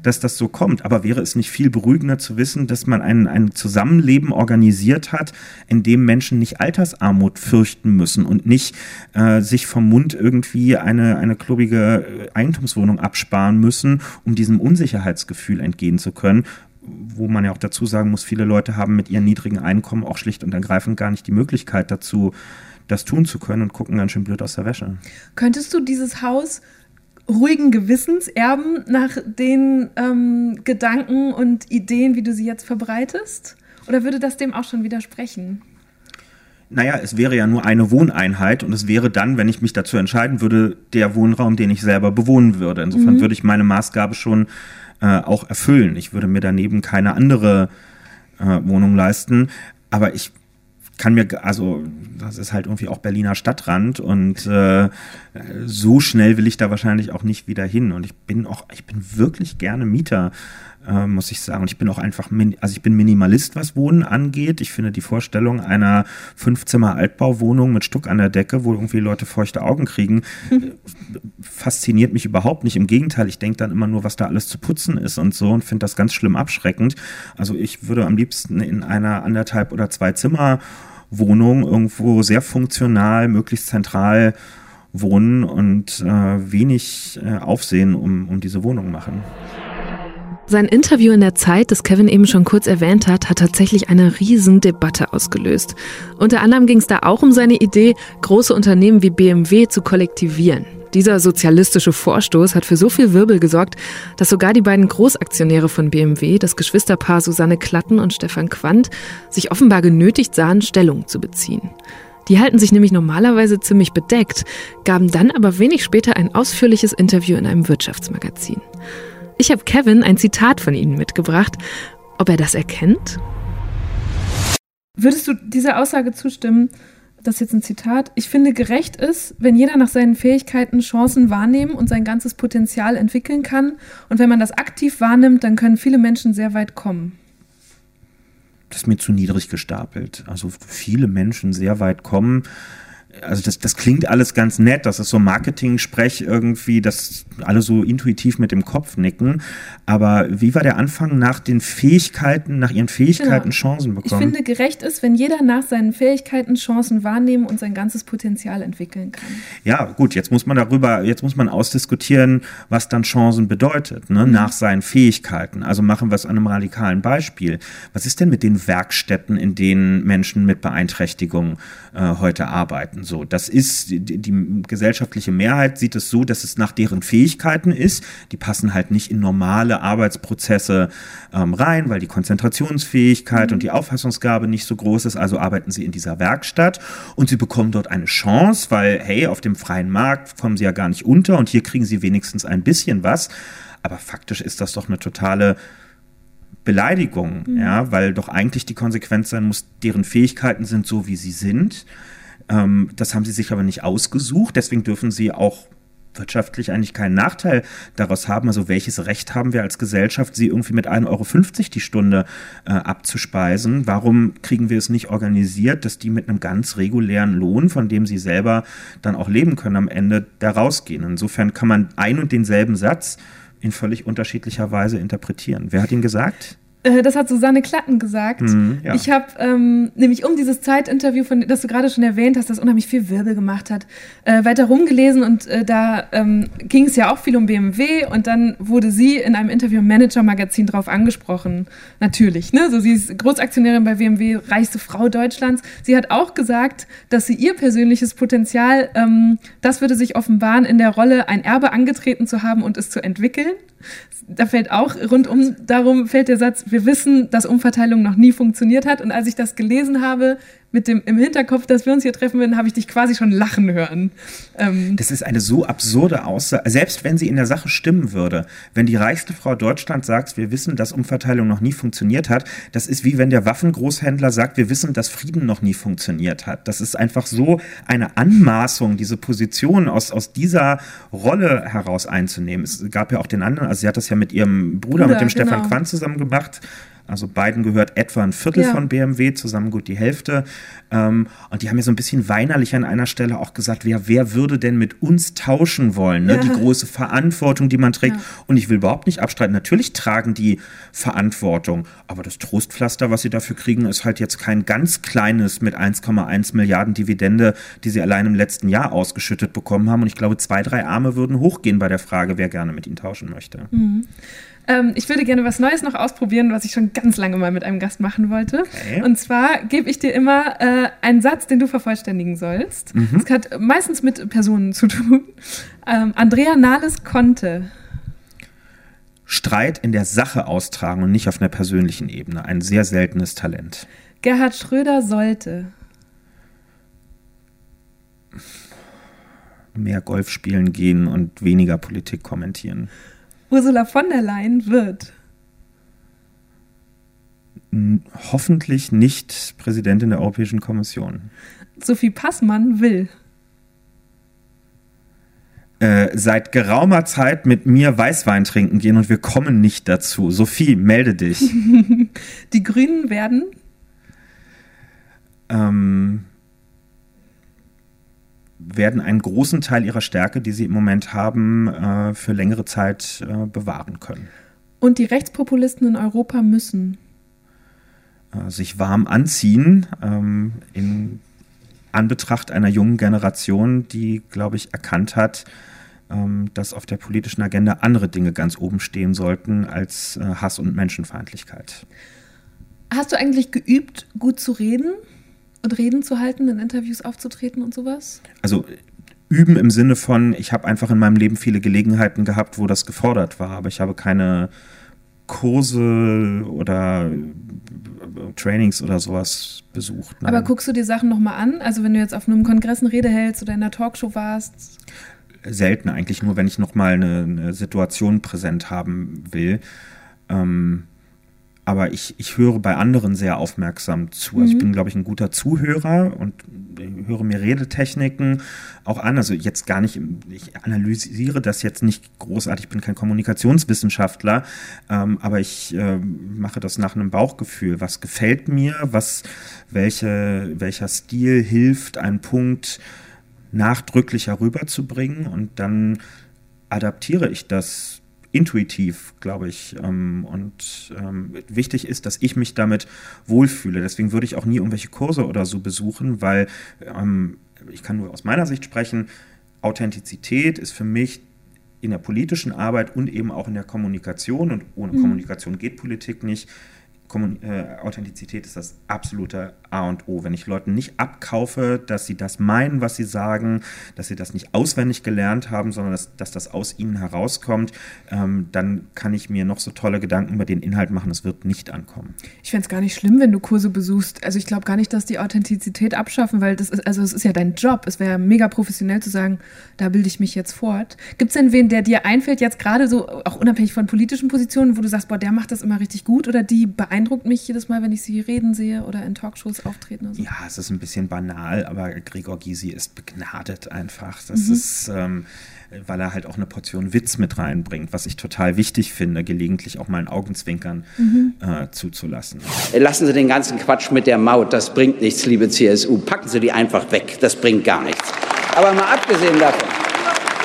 dass das so kommt. Aber wäre es nicht viel beruhigender zu wissen, dass man ein, ein Zusammenleben organisiert hat, in dem Menschen nicht Altersarmut fürchten müssen und nicht äh, sich vom Mund irgendwie eine, eine klobige Eigentumswohnung absparen müssen, um diesem Unsicherheitsgefühl entgehen zu können wo man ja auch dazu sagen muss, viele Leute haben mit ihren niedrigen Einkommen auch schlicht und ergreifend gar nicht die Möglichkeit dazu, das tun zu können und gucken ganz schön blöd aus der Wäsche. Könntest du dieses Haus ruhigen Gewissens erben nach den ähm, Gedanken und Ideen, wie du sie jetzt verbreitest? Oder würde das dem auch schon widersprechen? Naja, es wäre ja nur eine Wohneinheit und es wäre dann, wenn ich mich dazu entscheiden würde, der Wohnraum, den ich selber bewohnen würde. Insofern mhm. würde ich meine Maßgabe schon äh, auch erfüllen. Ich würde mir daneben keine andere äh, Wohnung leisten. Aber ich kann mir, also das ist halt irgendwie auch Berliner Stadtrand und äh, so schnell will ich da wahrscheinlich auch nicht wieder hin. Und ich bin auch, ich bin wirklich gerne Mieter, äh, muss ich sagen. Und ich bin auch einfach, also ich bin Minimalist, was Wohnen angeht. Ich finde die Vorstellung einer Fünfzimmer-Altbauwohnung mit Stuck an der Decke, wo irgendwie Leute feuchte Augen kriegen, fasziniert mich überhaupt nicht. Im Gegenteil, ich denke dann immer nur, was da alles zu putzen ist und so und finde das ganz schlimm abschreckend. Also ich würde am liebsten in einer anderthalb oder zwei Zimmer Wohnung irgendwo sehr funktional, möglichst zentral wohnen und äh, wenig äh, Aufsehen um, um diese Wohnung machen. Sein Interview in der Zeit, das Kevin eben schon kurz erwähnt hat, hat tatsächlich eine Riesendebatte ausgelöst. Unter anderem ging es da auch um seine Idee, große Unternehmen wie BMW zu kollektivieren. Dieser sozialistische Vorstoß hat für so viel Wirbel gesorgt, dass sogar die beiden Großaktionäre von BMW, das Geschwisterpaar Susanne Klatten und Stefan Quandt, sich offenbar genötigt sahen, Stellung zu beziehen. Die halten sich nämlich normalerweise ziemlich bedeckt, gaben dann aber wenig später ein ausführliches Interview in einem Wirtschaftsmagazin. Ich habe Kevin ein Zitat von ihnen mitgebracht. Ob er das erkennt? Würdest du dieser Aussage zustimmen, das ist jetzt ein Zitat, ich finde gerecht ist, wenn jeder nach seinen Fähigkeiten Chancen wahrnehmen und sein ganzes Potenzial entwickeln kann. Und wenn man das aktiv wahrnimmt, dann können viele Menschen sehr weit kommen. das ist mir zu niedrig gestapelt. Also viele Menschen sehr weit kommen also das, das klingt alles ganz nett, das ist so Marketing-Sprech irgendwie, dass alle so intuitiv mit dem Kopf nicken. Aber wie war der Anfang nach den Fähigkeiten, nach ihren Fähigkeiten genau. Chancen bekommen? Ich finde, gerecht ist, wenn jeder nach seinen Fähigkeiten Chancen wahrnehmen und sein ganzes Potenzial entwickeln kann. Ja, gut, jetzt muss man darüber, jetzt muss man ausdiskutieren, was dann Chancen bedeutet, ne? Mhm. nach seinen Fähigkeiten. Also machen wir es an einem radikalen Beispiel. Was ist denn mit den Werkstätten, in denen Menschen mit Beeinträchtigung äh, heute arbeiten? So, das ist die, die, gesellschaftliche Mehrheit sieht es so, dass es nach deren Fähigkeiten ist. Die passen halt nicht in normale Arbeitsprozesse ähm, rein, weil die Konzentrationsfähigkeit mhm. und die Auffassungsgabe nicht so groß ist. Also arbeiten sie in dieser Werkstatt und sie bekommen dort eine Chance, weil hey, auf dem freien Markt kommen sie ja gar nicht unter und hier kriegen sie wenigstens ein bisschen was. Aber faktisch ist das doch eine totale Beleidigung, mhm. ja, weil doch eigentlich die Konsequenz sein muss, deren Fähigkeiten sind so, wie sie sind. Ähm, das haben sie sich aber nicht ausgesucht, deswegen dürfen sie auch wirtschaftlich eigentlich keinen Nachteil daraus haben. Also welches Recht haben wir als Gesellschaft, sie irgendwie mit 1,50 Euro die Stunde äh, abzuspeisen? Warum kriegen wir es nicht organisiert, dass die mit einem ganz regulären Lohn, von dem sie selber dann auch leben können, am Ende da rausgehen? Insofern kann man ein und denselben Satz in völlig unterschiedlicher Weise interpretieren. Wer hat ihn gesagt? Äh, das hat Susanne Klatten gesagt. Mhm, ja. Ich habe ähm, nämlich um dieses Zeitinterview, von, das du gerade schon erwähnt hast, das unheimlich viel Wirbel gemacht hat, äh, weiter rumgelesen und äh, da ähm, ging es ja auch viel um BMW und dann wurde sie in einem Interview im Manager-Magazin drauf angesprochen. Natürlich, ne? So, sie ist Großaktionärin bei BMW, reichste Frau Deutschlands. Sie hat auch gesagt, dass sie ihr persönliches Potenzial, ähm, das würde sich offenbaren, in der Rolle ein Erbe angetreten zu haben und es zu entwickeln da fällt auch rundum darum fällt der Satz, wir wissen, dass Umverteilung noch nie funktioniert hat. Und als ich das gelesen habe, mit dem im Hinterkopf, dass wir uns hier treffen werden, habe ich dich quasi schon lachen hören. Ähm das ist eine so absurde Aussage, selbst wenn sie in der Sache stimmen würde. Wenn die reichste Frau Deutschlands sagt, wir wissen, dass Umverteilung noch nie funktioniert hat, das ist wie wenn der Waffengroßhändler sagt, wir wissen, dass Frieden noch nie funktioniert hat. Das ist einfach so eine Anmaßung, diese Position aus, aus dieser Rolle heraus einzunehmen. Es gab ja auch den anderen, also sie hat das ja mit ihrem Bruder, Bruder mit dem genau. Stefan Quandt zusammen gemacht. Also beiden gehört etwa ein Viertel ja. von BMW, zusammen gut die Hälfte. Ähm, und die haben ja so ein bisschen weinerlich an einer Stelle auch gesagt, wer, wer würde denn mit uns tauschen wollen? Ne? Ja. Die große Verantwortung, die man trägt. Ja. Und ich will überhaupt nicht abstreiten, natürlich tragen die Verantwortung. Aber das Trostpflaster, was sie dafür kriegen, ist halt jetzt kein ganz kleines mit 1,1 Milliarden Dividende, die sie allein im letzten Jahr ausgeschüttet bekommen haben. Und ich glaube, zwei, drei Arme würden hochgehen bei der Frage, wer gerne mit ihnen tauschen möchte. Mhm. Ähm, ich würde gerne was Neues noch ausprobieren, was ich schon ganz lange mal mit einem Gast machen wollte. Okay. Und zwar gebe ich dir immer äh, einen Satz, den du vervollständigen sollst. Mhm. Das hat meistens mit Personen zu tun. Ähm, Andrea Nahles konnte. Streit in der Sache austragen und nicht auf einer persönlichen Ebene. Ein sehr seltenes Talent. Gerhard Schröder sollte. Mehr Golf spielen gehen und weniger Politik kommentieren. Ursula von der Leyen wird? Hoffentlich nicht Präsidentin der Europäischen Kommission. Sophie Passmann will. Äh, seit geraumer Zeit mit mir Weißwein trinken gehen und wir kommen nicht dazu. Sophie, melde dich. Die Grünen werden? Ähm, werden einen großen Teil ihrer Stärke, die sie im Moment haben, äh, für längere Zeit äh, bewahren können. Und die Rechtspopulisten in Europa müssen äh, sich warm anziehen ähm, in Anbetracht einer jungen Generation, die, glaube ich, erkannt hat, ähm, dass auf der politischen Agenda andere Dinge ganz oben stehen sollten als äh, Hass und Menschenfeindlichkeit. Hast du eigentlich geübt, gut zu reden? Und Reden zu halten, in Interviews aufzutreten und sowas? Also üben im Sinne von, ich habe einfach in meinem Leben viele Gelegenheiten gehabt, wo das gefordert war, aber ich habe keine Kurse oder Trainings oder sowas besucht. Nein. Aber guckst du dir Sachen nochmal an? Also wenn du jetzt auf einem Kongress eine Rede hältst oder in einer Talkshow warst? Selten eigentlich, nur wenn ich nochmal eine, eine Situation präsent haben will. Ähm, aber ich, ich höre bei anderen sehr aufmerksam zu. Also ich bin, glaube ich, ein guter Zuhörer und höre mir Redetechniken auch an. Also jetzt gar nicht, ich analysiere das jetzt nicht großartig, ich bin kein Kommunikationswissenschaftler, ähm, aber ich äh, mache das nach einem Bauchgefühl. Was gefällt mir, was, welche, welcher Stil hilft, einen Punkt nachdrücklicher rüberzubringen und dann adaptiere ich das intuitiv, glaube ich. Ähm, und ähm, wichtig ist, dass ich mich damit wohlfühle. Deswegen würde ich auch nie irgendwelche Kurse oder so besuchen, weil ähm, ich kann nur aus meiner Sicht sprechen, Authentizität ist für mich in der politischen Arbeit und eben auch in der Kommunikation, und ohne mhm. Kommunikation geht Politik nicht, Kommun äh, Authentizität ist das absolute A und O. Wenn ich Leuten nicht abkaufe, dass sie das meinen, was sie sagen, dass sie das nicht auswendig gelernt haben, sondern dass, dass das aus ihnen herauskommt, ähm, dann kann ich mir noch so tolle Gedanken über den Inhalt machen. Es wird nicht ankommen. Ich fände es gar nicht schlimm, wenn du Kurse besuchst. Also ich glaube gar nicht, dass die Authentizität abschaffen, weil das ist, also es ist ja dein Job. Es wäre mega professionell zu sagen, da bilde ich mich jetzt fort. Gibt es denn wen, der dir einfällt, jetzt gerade so, auch unabhängig von politischen Positionen, wo du sagst, boah, der macht das immer richtig gut oder die beeindruckt beeindruckt mich jedes Mal, wenn ich sie reden sehe oder in Talkshows auftreten. So. Ja, es ist ein bisschen banal, aber Gregor Gysi ist begnadet einfach. Das mhm. ist, ähm, weil er halt auch eine Portion Witz mit reinbringt, was ich total wichtig finde, gelegentlich auch mal ein Augenzwinkern mhm. äh, zuzulassen. Lassen Sie den ganzen Quatsch mit der Maut, das bringt nichts, liebe CSU. Packen Sie die einfach weg, das bringt gar nichts. Aber mal abgesehen davon.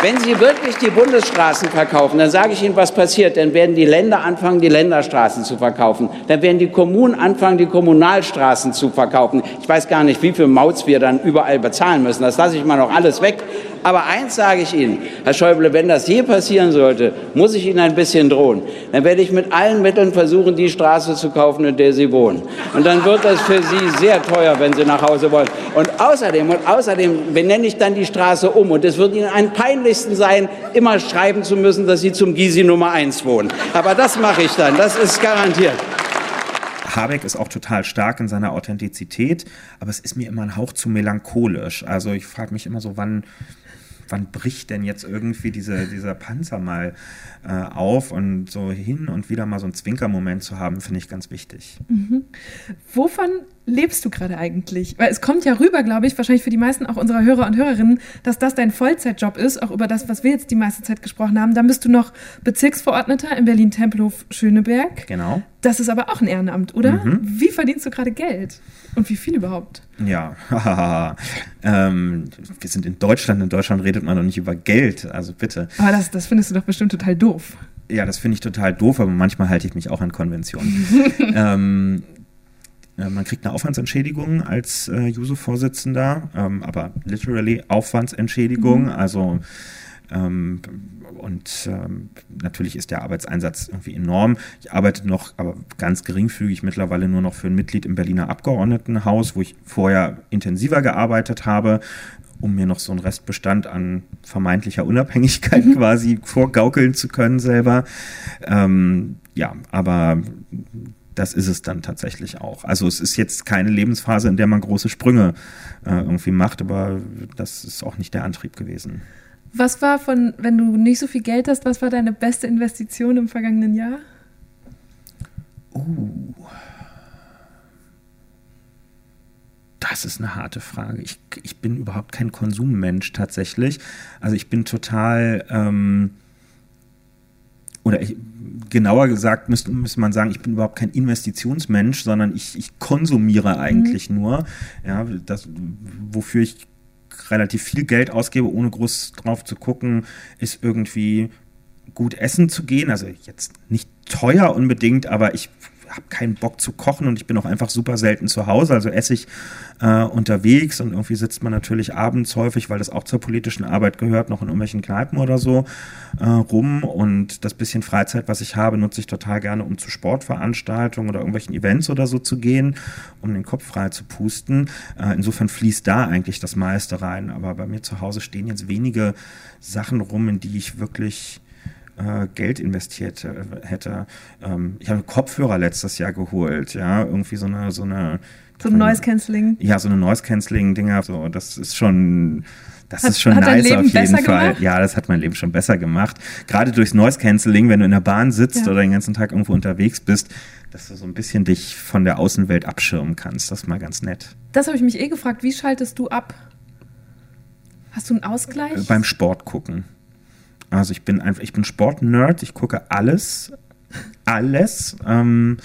Wenn Sie wirklich die Bundesstraßen verkaufen, dann sage ich Ihnen, was passiert. Dann werden die Länder anfangen, die Länderstraßen zu verkaufen. Dann werden die Kommunen anfangen, die Kommunalstraßen zu verkaufen. Ich weiß gar nicht, wie viel Mauts wir dann überall bezahlen müssen. Das lasse ich mal noch alles weg. Aber eins sage ich Ihnen, Herr Schäuble, wenn das je passieren sollte, muss ich Ihnen ein bisschen drohen. Dann werde ich mit allen Mitteln versuchen, die Straße zu kaufen, in der Sie wohnen. Und dann wird das für Sie sehr teuer, wenn Sie nach Hause wollen. Und außerdem, und außerdem benenne ich dann die Straße um. Und es wird Ihnen am peinlichsten sein, immer schreiben zu müssen, dass Sie zum Gysi Nummer 1 wohnen. Aber das mache ich dann, das ist garantiert. Habeck ist auch total stark in seiner Authentizität, aber es ist mir immer ein Hauch zu melancholisch. Also ich frage mich immer so, wann, wann bricht denn jetzt irgendwie diese, dieser Panzer mal äh, auf und so hin und wieder mal so einen Zwinkermoment zu haben, finde ich ganz wichtig. Mhm. Wovon lebst du gerade eigentlich? Weil es kommt ja rüber, glaube ich, wahrscheinlich für die meisten auch unserer Hörer und Hörerinnen, dass das dein Vollzeitjob ist, auch über das, was wir jetzt die meiste Zeit gesprochen haben. Dann bist du noch Bezirksverordneter in Berlin-Tempelhof-Schöneberg. Genau. Das ist aber auch ein Ehrenamt, oder? Mhm. Wie verdienst du gerade Geld? Und wie viel überhaupt? Ja, ähm, wir sind in Deutschland. In Deutschland redet man doch nicht über Geld, also bitte. Aber das, das findest du doch bestimmt total doof. Ja, das finde ich total doof, aber manchmal halte ich mich auch an Konventionen. ähm, äh, man kriegt eine Aufwandsentschädigung als äh, Juso-Vorsitzender, ähm, aber literally Aufwandsentschädigung. Mhm. Also ähm, und ähm, natürlich ist der Arbeitseinsatz irgendwie enorm. Ich arbeite noch, aber ganz geringfügig mittlerweile nur noch für ein Mitglied im Berliner Abgeordnetenhaus, wo ich vorher intensiver gearbeitet habe, um mir noch so einen Restbestand an vermeintlicher Unabhängigkeit mhm. quasi vorgaukeln zu können selber. Ähm, ja, aber das ist es dann tatsächlich auch. Also es ist jetzt keine Lebensphase, in der man große Sprünge äh, irgendwie macht, aber das ist auch nicht der Antrieb gewesen. Was war von, wenn du nicht so viel Geld hast, was war deine beste Investition im vergangenen Jahr? Uh. Das ist eine harte Frage. Ich, ich bin überhaupt kein Konsummensch tatsächlich. Also ich bin total, ähm, oder ich, genauer gesagt müsste, müsste man sagen, ich bin überhaupt kein Investitionsmensch, sondern ich, ich konsumiere eigentlich mhm. nur. Ja, das, wofür ich relativ viel Geld ausgebe, ohne groß drauf zu gucken, ist irgendwie gut essen zu gehen. Also jetzt nicht teuer unbedingt, aber ich habe keinen Bock zu kochen und ich bin auch einfach super selten zu Hause. Also esse ich äh, unterwegs und irgendwie sitzt man natürlich abends häufig, weil das auch zur politischen Arbeit gehört, noch in irgendwelchen Kneipen oder so äh, rum. Und das bisschen Freizeit, was ich habe, nutze ich total gerne, um zu Sportveranstaltungen oder irgendwelchen Events oder so zu gehen, um den Kopf frei zu pusten. Äh, insofern fließt da eigentlich das meiste rein. Aber bei mir zu Hause stehen jetzt wenige Sachen rum, in die ich wirklich äh, Geld investiert äh, hätte. Ähm, ich habe Kopfhörer letztes Jahr geholt, ja, irgendwie so eine, so eine So ein Noise Cancelling. Ja, so eine Noise Cancelling Dinger, so das ist schon das Hat- ist schon nice auf jeden Fall. gemacht? Ja, das hat mein Leben schon besser gemacht. Gerade durchs Noise Cancelling, wenn du in der Bahn sitzt Ja. oder den ganzen Tag irgendwo unterwegs bist, dass du so ein bisschen dich von der Außenwelt abschirmen kannst. Das ist mal ganz nett. Das habe ich mich eh gefragt. Wie schaltest du ab? Hast du einen Ausgleich? Beim Sport gucken. Also ich bin einfach, ich bin Sportnerd, ich gucke alles, alles. Ähm,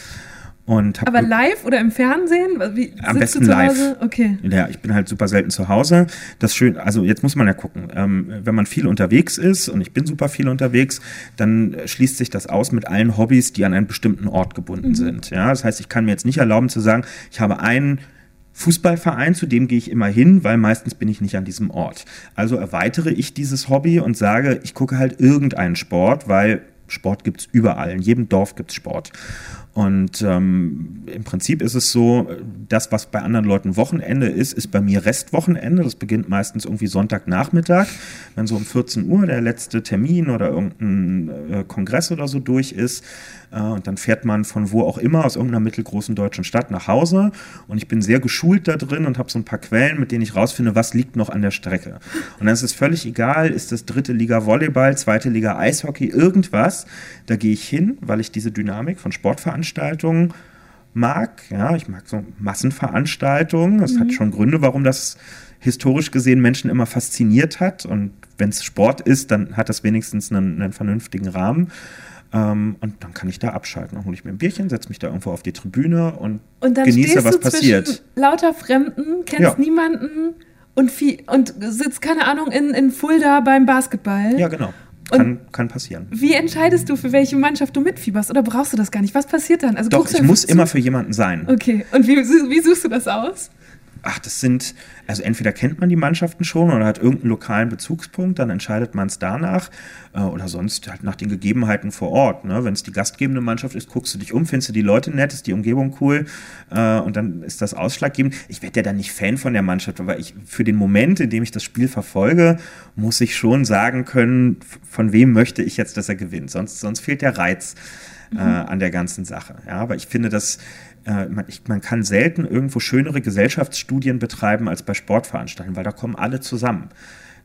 und Aber live oder im Fernsehen? Wie, Am besten du zu live. Hause? Okay. Ja, ich bin halt super selten zu Hause. Das schön, also jetzt muss man ja gucken. Ähm, wenn man viel unterwegs ist und ich bin super viel unterwegs, dann schließt sich das aus mit allen Hobbys, die an einen bestimmten Ort gebunden sind. Ja, das heißt, ich kann mir jetzt nicht erlauben zu sagen, ich habe einen Fußballverein, zu dem gehe ich immer hin, weil meistens bin ich nicht an diesem Ort. Also erweitere ich dieses Hobby und sage, ich gucke halt irgendeinen Sport, weil Sport gibt's überall. In jedem Dorf gibt's Sport. Und ähm, im Prinzip ist es so, das, was bei anderen Leuten Wochenende ist, ist bei mir Restwochenende. Das beginnt meistens irgendwie Sonntagnachmittag, wenn so um 14 Uhr der letzte Termin oder irgendein äh, Kongress oder so durch ist. Äh, und dann fährt man von wo auch immer aus irgendeiner mittelgroßen deutschen Stadt nach Hause. Und ich bin sehr geschult da drin und habe so ein paar Quellen, mit denen ich rausfinde, was liegt noch an der Strecke. Und dann ist es völlig egal, ist das dritte Liga Volleyball, zweite Liga Eishockey, irgendwas. Da gehe ich hin, weil ich diese Dynamik von Sportveranstaltungen mag. Ja, ich mag so Massenveranstaltungen. Das hat schon Gründe, warum das historisch gesehen Menschen immer fasziniert hat. Und wenn es Sport ist, dann hat das wenigstens einen, einen vernünftigen Rahmen. Ähm, und dann kann ich da abschalten. Dann hole ich mir ein Bierchen, setze mich da irgendwo auf die Tribüne und, Und dann genieße, was passiert. lauter Fremden, kennst Ja. niemanden und, viel, und sitzt, keine Ahnung, in, in Fulda beim Basketball. Ja, genau. Kann, kann passieren. Wie entscheidest du, für welche Mannschaft du mitfieberst? Oder brauchst du das gar nicht? Was passiert dann? Also Doch, ich muss zu? immer für jemanden sein. Okay, und wie, wie suchst du das aus? Ach, das sind, also entweder kennt man die Mannschaften schon oder hat irgendeinen lokalen Bezugspunkt, dann entscheidet man es danach äh, oder sonst halt nach den Gegebenheiten vor Ort. Ne? Wenn es die gastgebende Mannschaft ist, guckst du dich um, findest du die Leute nett, ist die Umgebung cool äh, und dann ist das ausschlaggebend. Ich werde ja dann nicht Fan von der Mannschaft, aber ich für den Moment, in dem ich das Spiel verfolge, muss ich schon sagen können, von wem möchte ich jetzt, dass er gewinnt. Sonst, sonst fehlt der Reiz äh, an der ganzen Sache. Ja, aber ich finde, dass äh, man, ich, man kann selten irgendwo schönere Gesellschaftsstudien betreiben als bei Sportveranstaltungen, weil da kommen alle zusammen.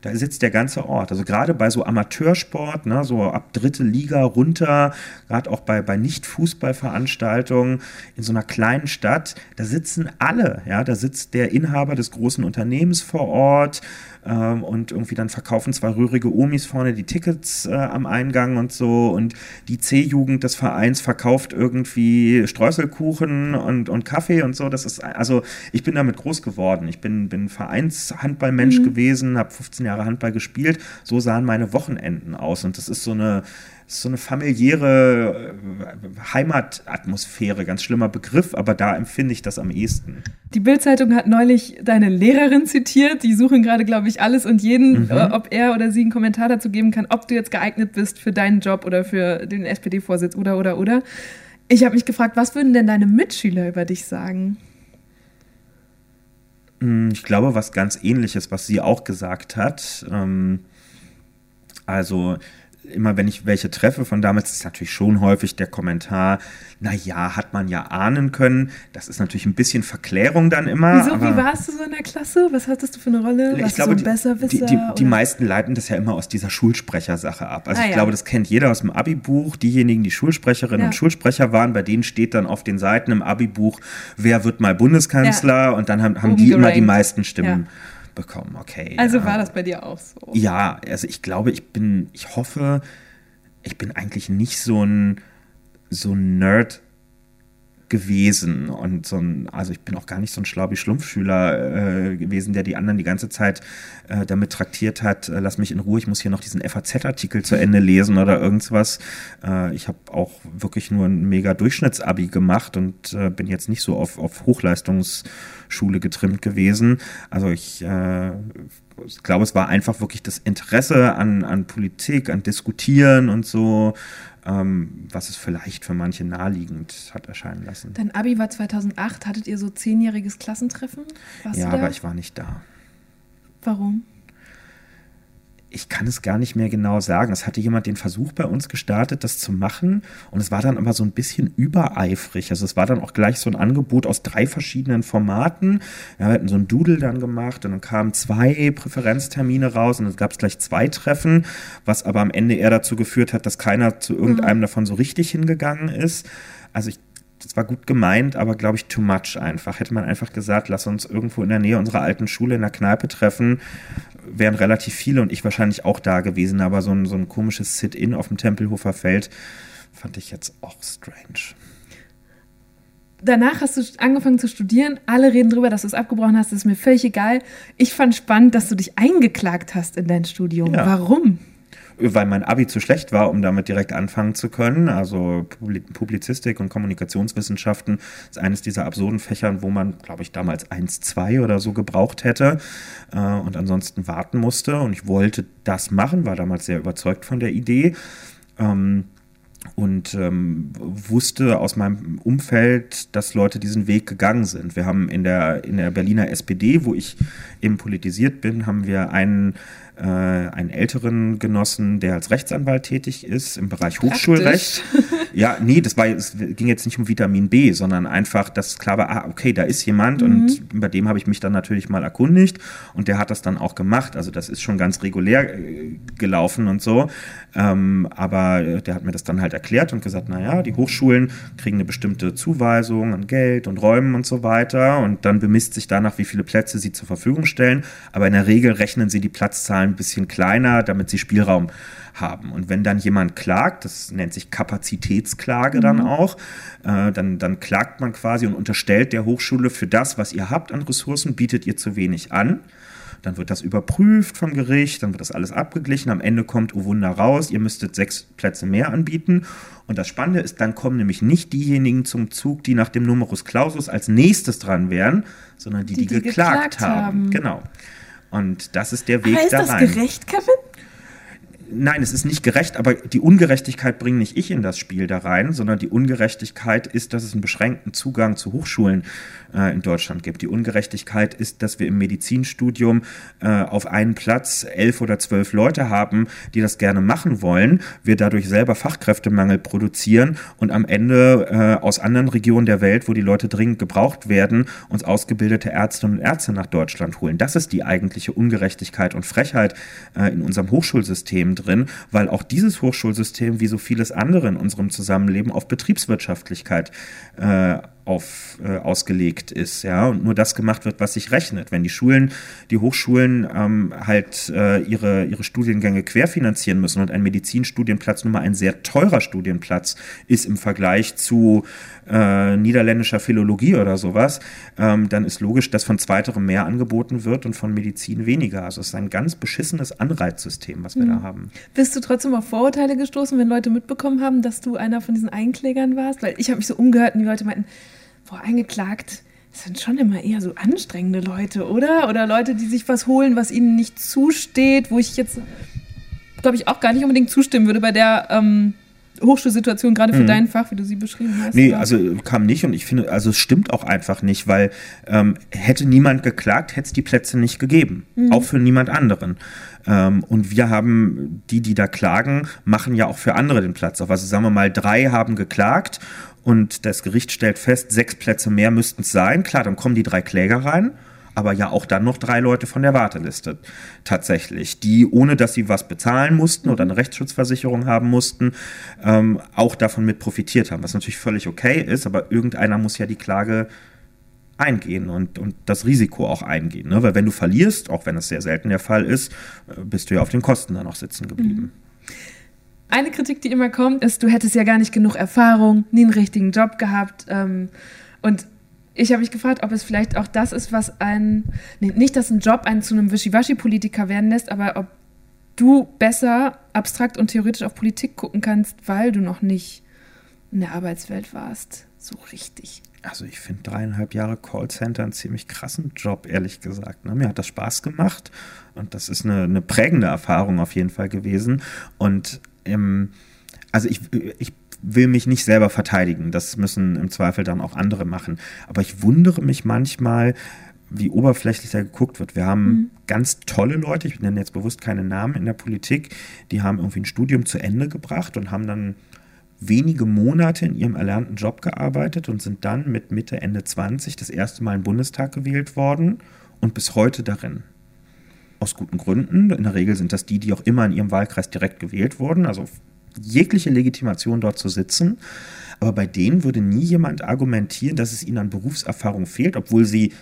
Da sitzt der ganze Ort. Also gerade bei so Amateursport, ne, so ab dritte Liga runter, gerade auch bei, bei Nicht-Fußballveranstaltungen in so einer kleinen Stadt, da sitzen alle. Ja, da sitzt der Inhaber des großen Unternehmens vor Ort ähm, und irgendwie dann verkaufen zwei rührige Omis vorne die Tickets äh, am Eingang und so und die C-Jugend des Vereins verkauft irgendwie Streuselkuchen und, und Kaffee und so. Das ist, also ich bin damit groß geworden. Ich bin, bin Vereinshandballmensch gewesen, habe 15 Jahre Handball gespielt. So sahen meine Wochenenden aus und das ist so eine so eine familiäre äh, Heimatatmosphäre, ganz schlimmer Begriff, aber da empfinde ich das am ehesten. Die Bild-Zeitung hat neulich deine Lehrerin zitiert. Die suchen gerade, glaube ich, alles und jeden, Mhm. äh, ob er oder sie einen Kommentar dazu geben kann, ob du jetzt geeignet bist für deinen Job oder für den SPD-Vorsitz oder, oder, oder. Ich habe mich gefragt, was würden denn deine Mitschüler über dich sagen? Hm, Ich glaube, was ganz ähnliches, was sie auch gesagt hat. Ähm, also immer wenn ich welche treffe von damals, ist natürlich schon häufig der Kommentar, na ja, hat man ja ahnen können. Das ist natürlich ein bisschen Verklärung dann immer. Wieso, wie warst du so in der Klasse? Was hattest du für eine Rolle? ich Warst glaube, du so die, die, die, die meisten leiten das ja immer aus dieser Schulsprechersache ab. Also Ah, ich ja. glaube, das kennt jeder aus dem Abi-Buch. Diejenigen, die Schulsprecherinnen Ja. und Schulsprecher waren, bei denen steht dann auf den Seiten im Abi-Buch, wer wird mal Bundeskanzler? Und dann haben, haben die immer die meisten Stimmen Ja. Bekommen. Okay. Also ja. war das bei dir auch so? Ja, also ich glaube, ich bin, ich hoffe, ich bin eigentlich nicht so ein, so ein Nerd gewesen und so ein, also ich bin auch gar nicht so ein Schlaubi-Schlumpfschüler äh, gewesen, der die anderen die ganze Zeit äh, damit traktiert hat, äh, lass mich in Ruhe, ich muss hier noch diesen FAZ-Artikel zu Ende lesen oder irgendwas. Äh, ich habe auch wirklich nur ein mega Durchschnittsabi gemacht und äh, bin jetzt nicht so auf, auf Hochleistungsschule getrimmt gewesen. Also ich äh, ich glaube, es war einfach wirklich das Interesse an, an Politik, an Diskutieren und so, ähm, was es vielleicht für manche naheliegend hat erscheinen lassen. Dein Abi war 2008. Hattet ihr so zehnjähriges Klassentreffen? Warst Ja, aber ich war nicht da. Warum? Ich kann es gar nicht mehr genau sagen. Es hatte jemand den Versuch bei uns gestartet, das zu machen. Und es war dann aber so ein bisschen übereifrig. Also es war dann auch gleich so ein Angebot aus drei verschiedenen Formaten. Ja, wir hatten so ein Doodle dann gemacht und dann kamen zwei Präferenztermine raus und dann gab es gleich zwei Treffen, was aber am Ende eher dazu geführt hat, dass keiner zu irgendeinem mhm. davon so richtig hingegangen ist. Also ich das war gut gemeint, aber glaube ich too much einfach. Hätte man einfach gesagt, lass uns irgendwo in der Nähe unserer alten Schule in der Kneipe treffen, wären relativ viele und ich wahrscheinlich auch da gewesen, aber so ein, so ein komisches Sit-in auf dem Tempelhofer Feld fand ich jetzt auch strange. Danach hast du angefangen zu studieren. Alle reden darüber, dass du es abgebrochen hast. Das ist mir völlig egal. Ich fand spannend, dass du dich eingeklagt hast in dein Studium. Ja. Warum? Weil mein Abi zu schlecht war, um damit direkt anfangen zu können. Also Publizistik und Kommunikationswissenschaften ist eines dieser absurden Fächern, wo man, glaube ich, damals 1, 2 oder so gebraucht hätte äh, und ansonsten warten musste. Und ich wollte das machen, war damals sehr überzeugt von der Idee. Ähm, und ähm, wusste aus meinem Umfeld, dass Leute diesen Weg gegangen sind. Wir haben in der, in der Berliner SPD, wo ich eben politisiert bin, haben wir einen äh, einen älteren Genossen, der als Rechtsanwalt tätig ist im Bereich Hochschulrecht. ja, nee, das war, es ging jetzt nicht um Vitamin B, sondern einfach, dass klar war, ah, okay, da ist jemand mhm. und bei dem habe ich mich dann natürlich mal erkundigt und der hat das dann auch gemacht. Also das ist schon ganz regulär äh, gelaufen und so. Ähm, aber äh, der hat mir das dann halt erklärt und gesagt, naja, die Hochschulen kriegen eine bestimmte Zuweisung an Geld und Räumen und so weiter und dann bemisst sich danach, wie viele Plätze sie zur Verfügung stellen. Aber in der Regel rechnen sie die Platzzahlen ein bisschen kleiner, damit sie Spielraum haben. Und wenn dann jemand klagt, das nennt sich Kapazitätsklage mhm. dann auch, äh, dann, dann klagt man quasi und unterstellt der Hochschule für das, was ihr habt an Ressourcen, bietet ihr zu wenig an. Dann wird das überprüft vom Gericht, dann wird das alles abgeglichen. Am Ende kommt, oh Wunder, raus, ihr müsstet sechs Plätze mehr anbieten. Und das Spannende ist, dann kommen nämlich nicht diejenigen zum Zug, die nach dem Numerus Clausus als nächstes dran wären, sondern die, die, die, die geklagt, geklagt haben. haben. Genau. Und das ist der Weg da rein. Ist das gerecht, Kevin? Nein, es ist nicht gerecht, aber die Ungerechtigkeit bringe nicht ich in das Spiel da rein, sondern die Ungerechtigkeit ist, dass es einen beschränkten Zugang zu Hochschulen äh, in Deutschland gibt. Die Ungerechtigkeit ist, dass wir im Medizinstudium äh, auf einen Platz elf oder zwölf Leute haben, die das gerne machen wollen, wir dadurch selber Fachkräftemangel produzieren und am Ende äh, aus anderen Regionen der Welt, wo die Leute dringend gebraucht werden, uns ausgebildete Ärztinnen und Ärzte nach Deutschland holen. Das ist die eigentliche Ungerechtigkeit und Frechheit äh, in unserem Hochschulsystem drin, weil auch dieses Hochschulsystem, wie so vieles andere in unserem Zusammenleben, auf Betriebswirtschaftlichkeit äh, auf, äh, ausgelegt ist, ja, und nur das gemacht wird, was sich rechnet. Wenn die Schulen, die Hochschulen ähm, halt äh, ihre, ihre Studiengänge querfinanzieren müssen und ein Medizinstudienplatz nun mal ein sehr teurer Studienplatz ist im Vergleich zu äh, niederländischer Philologie oder sowas, ähm, dann ist logisch, dass von zweiterem mehr angeboten wird und von Medizin weniger. Also es ist ein ganz beschissenes Anreizsystem, was wir mhm. da haben. Bist du trotzdem auf Vorurteile gestoßen, wenn Leute mitbekommen haben, dass du einer von diesen Einklägern warst? Weil ich habe mich so umgehört und die Leute meinten, boah, eingeklagt, das sind schon immer eher so anstrengende Leute, oder? Oder Leute, die sich was holen, was ihnen nicht zusteht, wo ich jetzt, glaube ich, auch gar nicht unbedingt zustimmen würde bei der ähm, Hochschulsituation, gerade für mhm. dein Fach, wie du sie beschrieben hast. Nee, oder? also kam nicht und ich finde, also es stimmt auch einfach nicht, weil ähm, hätte niemand geklagt, hätte es die Plätze nicht gegeben. Mhm. Auch für niemand anderen. Ähm, und wir haben, die, die da klagen, machen ja auch für andere den Platz auf. Also sagen wir mal, drei haben geklagt und das Gericht stellt fest, sechs Plätze mehr müssten es sein. Klar, dann kommen die drei Kläger rein, aber ja auch dann noch drei Leute von der Warteliste tatsächlich, die ohne dass sie was bezahlen mussten oder eine Rechtsschutzversicherung haben mussten, ähm, auch davon mit profitiert haben, was natürlich völlig okay ist, aber irgendeiner muss ja die Klage eingehen und, und das Risiko auch eingehen. Ne? Weil wenn du verlierst, auch wenn es sehr selten der Fall ist, äh, bist du ja auf den Kosten dann noch sitzen geblieben. Mhm. Eine Kritik, die immer kommt, ist, du hättest ja gar nicht genug Erfahrung, nie einen richtigen Job gehabt. Ähm, und ich habe mich gefragt, ob es vielleicht auch das ist, was ein, nee, nicht, dass ein Job einen zu einem Wischiwaschi-Politiker werden lässt, aber ob du besser abstrakt und theoretisch auf Politik gucken kannst, weil du noch nicht in der Arbeitswelt warst. So richtig. Also ich finde dreieinhalb Jahre Callcenter einen ziemlich krassen Job, ehrlich gesagt. Ne? Mir hat das Spaß gemacht und das ist eine, eine prägende Erfahrung auf jeden Fall gewesen. Und ähm, also ich, ich will mich nicht selber verteidigen. Das müssen im Zweifel dann auch andere machen. Aber ich wundere mich manchmal, wie oberflächlich da geguckt wird. Wir haben mhm. ganz tolle Leute, ich nenne jetzt bewusst keine Namen in der Politik, die haben irgendwie ein Studium zu Ende gebracht und haben dann wenige Monate in ihrem erlernten Job gearbeitet und sind dann mit Mitte, Ende 20 das erste Mal im Bundestag gewählt worden und bis heute darin. Aus guten Gründen. In der Regel sind das die, die auch immer in ihrem Wahlkreis direkt gewählt wurden, also jegliche Legitimation dort zu sitzen. Aber bei denen würde nie jemand argumentieren, dass es ihnen an Berufserfahrung fehlt, obwohl sie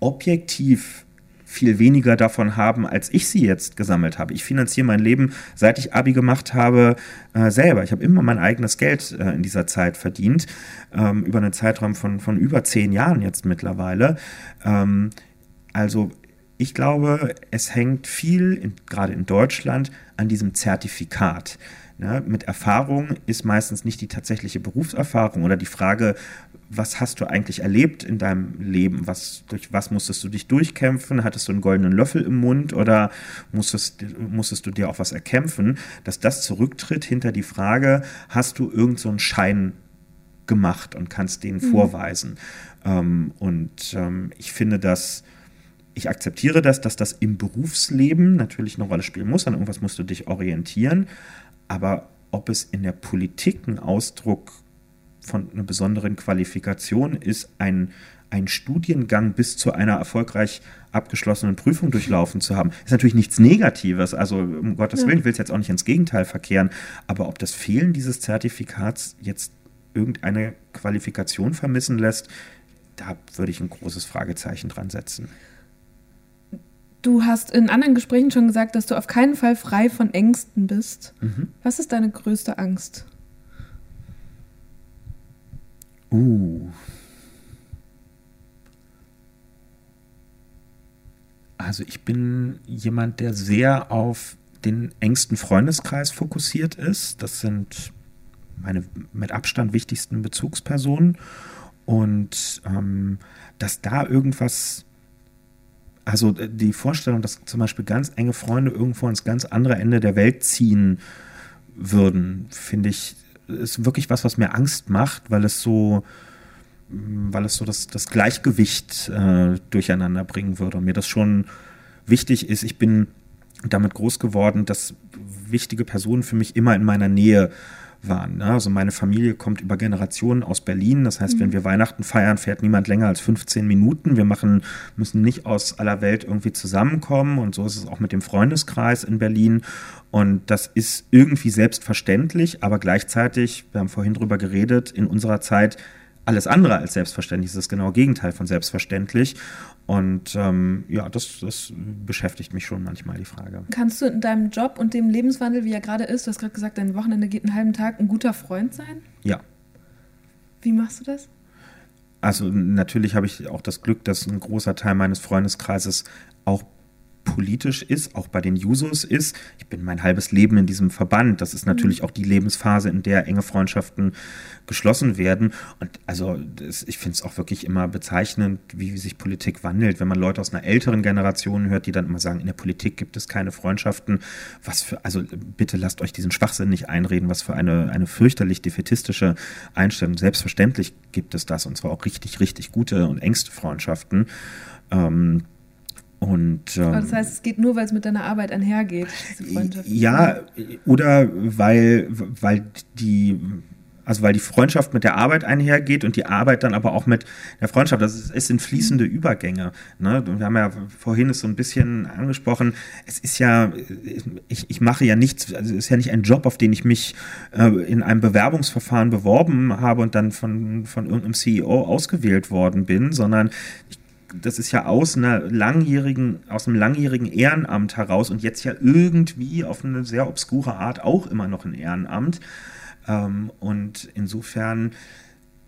objektiv viel weniger davon haben, als ich sie jetzt gesammelt habe. Ich finanziere mein Leben, seit ich Abi gemacht habe, äh, selber. Ich habe immer mein eigenes Geld äh, in dieser Zeit verdient, ähm, über einen Zeitraum von, von über zehn Jahren jetzt mittlerweile. Ähm, also ich glaube, es hängt viel, in, gerade in Deutschland, an diesem Zertifikat. Ja, mit Erfahrung ist meistens nicht die tatsächliche Berufserfahrung oder die Frage, was hast du eigentlich erlebt in deinem Leben? Was, durch was musstest du dich durchkämpfen? Hattest du einen goldenen Löffel im Mund oder musstest, musstest du dir auch was erkämpfen? Dass das zurücktritt hinter die Frage, hast du irgendeinen so Schein gemacht und kannst den mhm. vorweisen? Ähm, und ähm, ich finde das, ich akzeptiere das, dass das im Berufsleben natürlich eine Rolle spielen muss. An irgendwas musst du dich orientieren. Aber ob es in der Politik ein Ausdruck von einer besonderen Qualifikation ist, ein, ein Studiengang bis zu einer erfolgreich abgeschlossenen Prüfung durchlaufen zu haben, ist natürlich nichts Negatives. Also um Gottes. Willen, ich will es jetzt auch nicht ins Gegenteil verkehren. Aber ob das Fehlen dieses Zertifikats jetzt irgendeine Qualifikation vermissen lässt, da würde ich ein großes Fragezeichen dran setzen. Du hast in anderen Gesprächen schon gesagt, dass du auf keinen Fall frei von Ängsten bist. Mhm. Was ist deine größte Angst? Uh. Also ich bin jemand, der sehr auf den engsten Freundeskreis fokussiert ist. Das sind meine mit Abstand wichtigsten Bezugspersonen. Und ähm, dass da irgendwas, also die Vorstellung, dass zum Beispiel ganz enge Freunde irgendwo ans ganz andere Ende der Welt ziehen würden, finde ich ist wirklich was, was mir Angst macht, weil es so, weil es so das, das Gleichgewicht äh, durcheinander bringen würde und mir das schon wichtig ist. Ich bin damit groß geworden, dass wichtige Personen für mich immer in meiner Nähe waren. Ne? Also meine Familie kommt über Generationen aus Berlin. Das heißt, mhm. wenn wir Weihnachten feiern, fährt niemand länger als 15 Minuten. Wir machen, müssen nicht aus aller Welt irgendwie zusammenkommen. Und so ist es auch mit dem Freundeskreis in Berlin. Und das ist irgendwie selbstverständlich, aber gleichzeitig, wir haben vorhin drüber geredet, in unserer Zeit alles andere als selbstverständlich. Das ist das genaue Gegenteil von selbstverständlich. Und ähm, ja, das, das beschäftigt mich schon manchmal, die Frage. Kannst du in deinem Job und dem Lebenswandel, wie er gerade ist, du hast gerade gesagt, dein Wochenende geht einen halben Tag, ein guter Freund sein? Ja. Wie machst du das? Also natürlich habe ich auch das Glück, dass ein großer Teil meines Freundeskreises auch politisch ist, auch bei den Jusos ist. Ich bin mein halbes Leben in diesem Verband. Das ist natürlich mhm. auch die Lebensphase, in der enge Freundschaften geschlossen werden. Und also das, ich finde es auch wirklich immer bezeichnend, wie, wie sich Politik wandelt. Wenn man Leute aus einer älteren Generation hört, die dann immer sagen, in der Politik gibt es keine Freundschaften. Was für, also bitte lasst euch diesen Schwachsinn nicht einreden, was für eine, eine fürchterlich defetistische Einstellung. Selbstverständlich gibt es das und zwar auch richtig, richtig gute und engste Freundschaften. Ähm, und, ähm, das heißt, es geht nur, weil es mit deiner Arbeit einhergeht, diese Freundschaft. Ja, oder weil, weil die also weil die Freundschaft mit der Arbeit einhergeht und die Arbeit dann aber auch mit der Freundschaft. Das ist, es sind fließende Übergänge. Ne? Wir haben ja vorhin es so ein bisschen angesprochen. Es ist ja, ich, ich mache ja nichts, also es ist ja nicht ein Job, auf den ich mich äh, in einem Bewerbungsverfahren beworben habe und dann von, von irgendeinem CEO ausgewählt worden bin, sondern ich das ist ja aus einer langjährigen, aus einem langjährigen Ehrenamt heraus und jetzt ja irgendwie auf eine sehr obskure Art auch immer noch ein Ehrenamt. Ähm, und insofern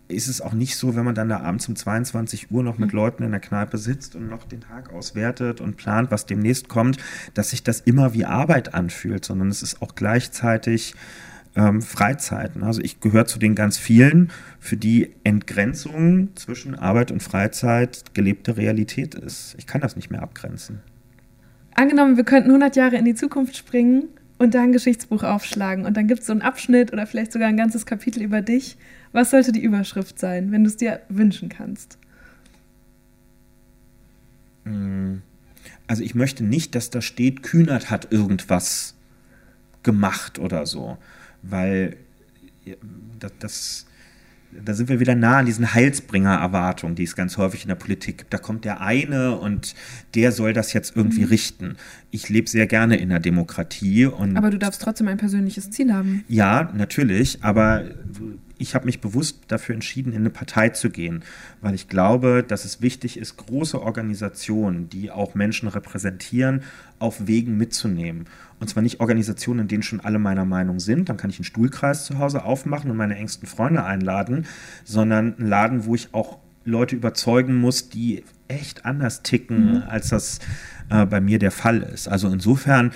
ist es auch nicht so, wenn man dann da abends um 22 Uhr noch mit mhm. Leuten in der Kneipe sitzt und noch den Tag auswertet und plant, was demnächst kommt, dass sich das immer wie Arbeit anfühlt, sondern es ist auch gleichzeitig ähm, Freizeiten. Also ich gehöre zu den ganz vielen, für die Entgrenzung zwischen Arbeit und Freizeit gelebte Realität ist. Ich kann das nicht mehr abgrenzen. Angenommen, wir könnten 100 Jahre in die Zukunft springen und da ein Geschichtsbuch aufschlagen und dann gibt es so einen Abschnitt oder vielleicht sogar ein ganzes Kapitel über dich. Was sollte die Überschrift sein, wenn du es dir wünschen kannst? Also ich möchte nicht, dass da steht, Kühnert hat irgendwas gemacht oder so, weil das, das da sind wir wieder nah an diesen Heilsbringer-Erwartungen, die es ganz häufig in der Politik gibt. Da kommt der eine und der soll das jetzt irgendwie mhm. richten. Ich lebe sehr gerne in der Demokratie. Und aber du darfst trotzdem ein persönliches Ziel haben. Ja, natürlich, aber ich habe mich bewusst dafür entschieden, in eine Partei zu gehen, weil ich glaube, dass es wichtig ist, große Organisationen, die auch Menschen repräsentieren, auf Wegen mitzunehmen. Und zwar nicht Organisationen, in denen schon alle meiner Meinung sind, dann kann ich einen Stuhlkreis zu Hause aufmachen und meine engsten Freunde einladen, sondern einen Laden, wo ich auch Leute überzeugen muss, die echt anders ticken, mhm. als das äh, bei mir der Fall ist. Also insofern,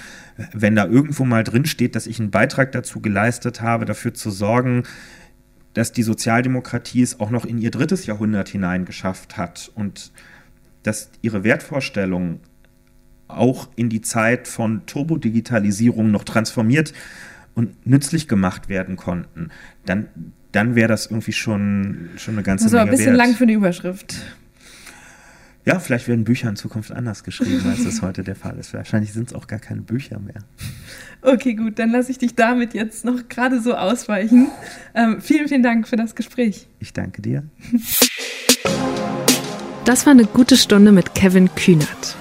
wenn da irgendwo mal drin steht, dass ich einen Beitrag dazu geleistet habe, dafür zu sorgen, dass die Sozialdemokratie es auch noch in ihr drittes Jahrhundert hineingeschafft hat und dass ihre Wertvorstellungen auch in die Zeit von Turbodigitalisierung noch transformiert und nützlich gemacht werden konnten, dann, dann wäre das irgendwie schon, schon eine ganze also Menge ein bisschen wert. lang für die Überschrift. Ja, vielleicht werden Bücher in Zukunft anders geschrieben, als es heute der Fall ist. Wahrscheinlich sind es auch gar keine Bücher mehr. Okay, gut, dann lasse ich dich damit jetzt noch gerade so ausweichen. Ähm, vielen, vielen Dank für das Gespräch. Ich danke dir. Das war eine gute Stunde mit Kevin Kühnert.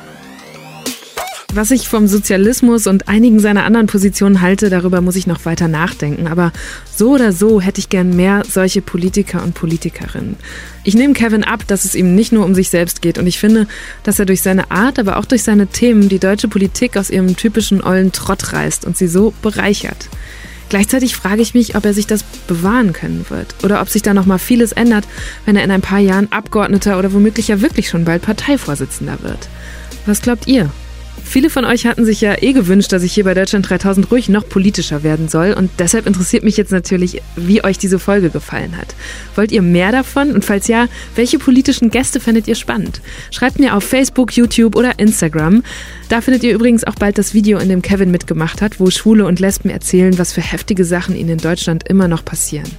Was ich vom Sozialismus und einigen seiner anderen Positionen halte, darüber muss ich noch weiter nachdenken. Aber so oder so hätte ich gern mehr solche Politiker und Politikerinnen. Ich nehme Kevin ab, dass es ihm nicht nur um sich selbst geht. Und ich finde, dass er durch seine Art, aber auch durch seine Themen die deutsche Politik aus ihrem typischen ollen Trott reißt und sie so bereichert. Gleichzeitig frage ich mich, ob er sich das bewahren können wird oder ob sich da noch mal vieles ändert, wenn er in ein paar Jahren Abgeordneter oder womöglich ja wirklich schon bald Parteivorsitzender wird. Was glaubt ihr? Viele von euch hatten sich ja eh gewünscht, dass ich hier bei Deutschland 3000 ruhig noch politischer werden soll. Und deshalb interessiert mich jetzt natürlich, wie euch diese Folge gefallen hat. Wollt ihr mehr davon? Und falls ja, welche politischen Gäste findet ihr spannend? Schreibt mir auf Facebook, YouTube oder Instagram. Da findet ihr übrigens auch bald das Video, in dem Kevin mitgemacht hat, wo Schwule und Lesben erzählen, was für heftige Sachen ihnen in Deutschland immer noch passieren.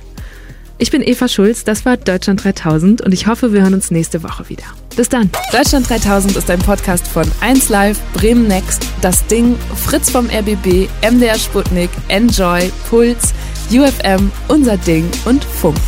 Ich bin Eva Schulz, das war Deutschland 3000 und ich hoffe, wir hören uns nächste Woche wieder. Bis dann. Deutschland 3000 ist ein Podcast von 1Live, Bremen Next, Das Ding, Fritz vom RBB, MDR Sputnik, Enjoy, Puls, UFM, Unser Ding und Funk.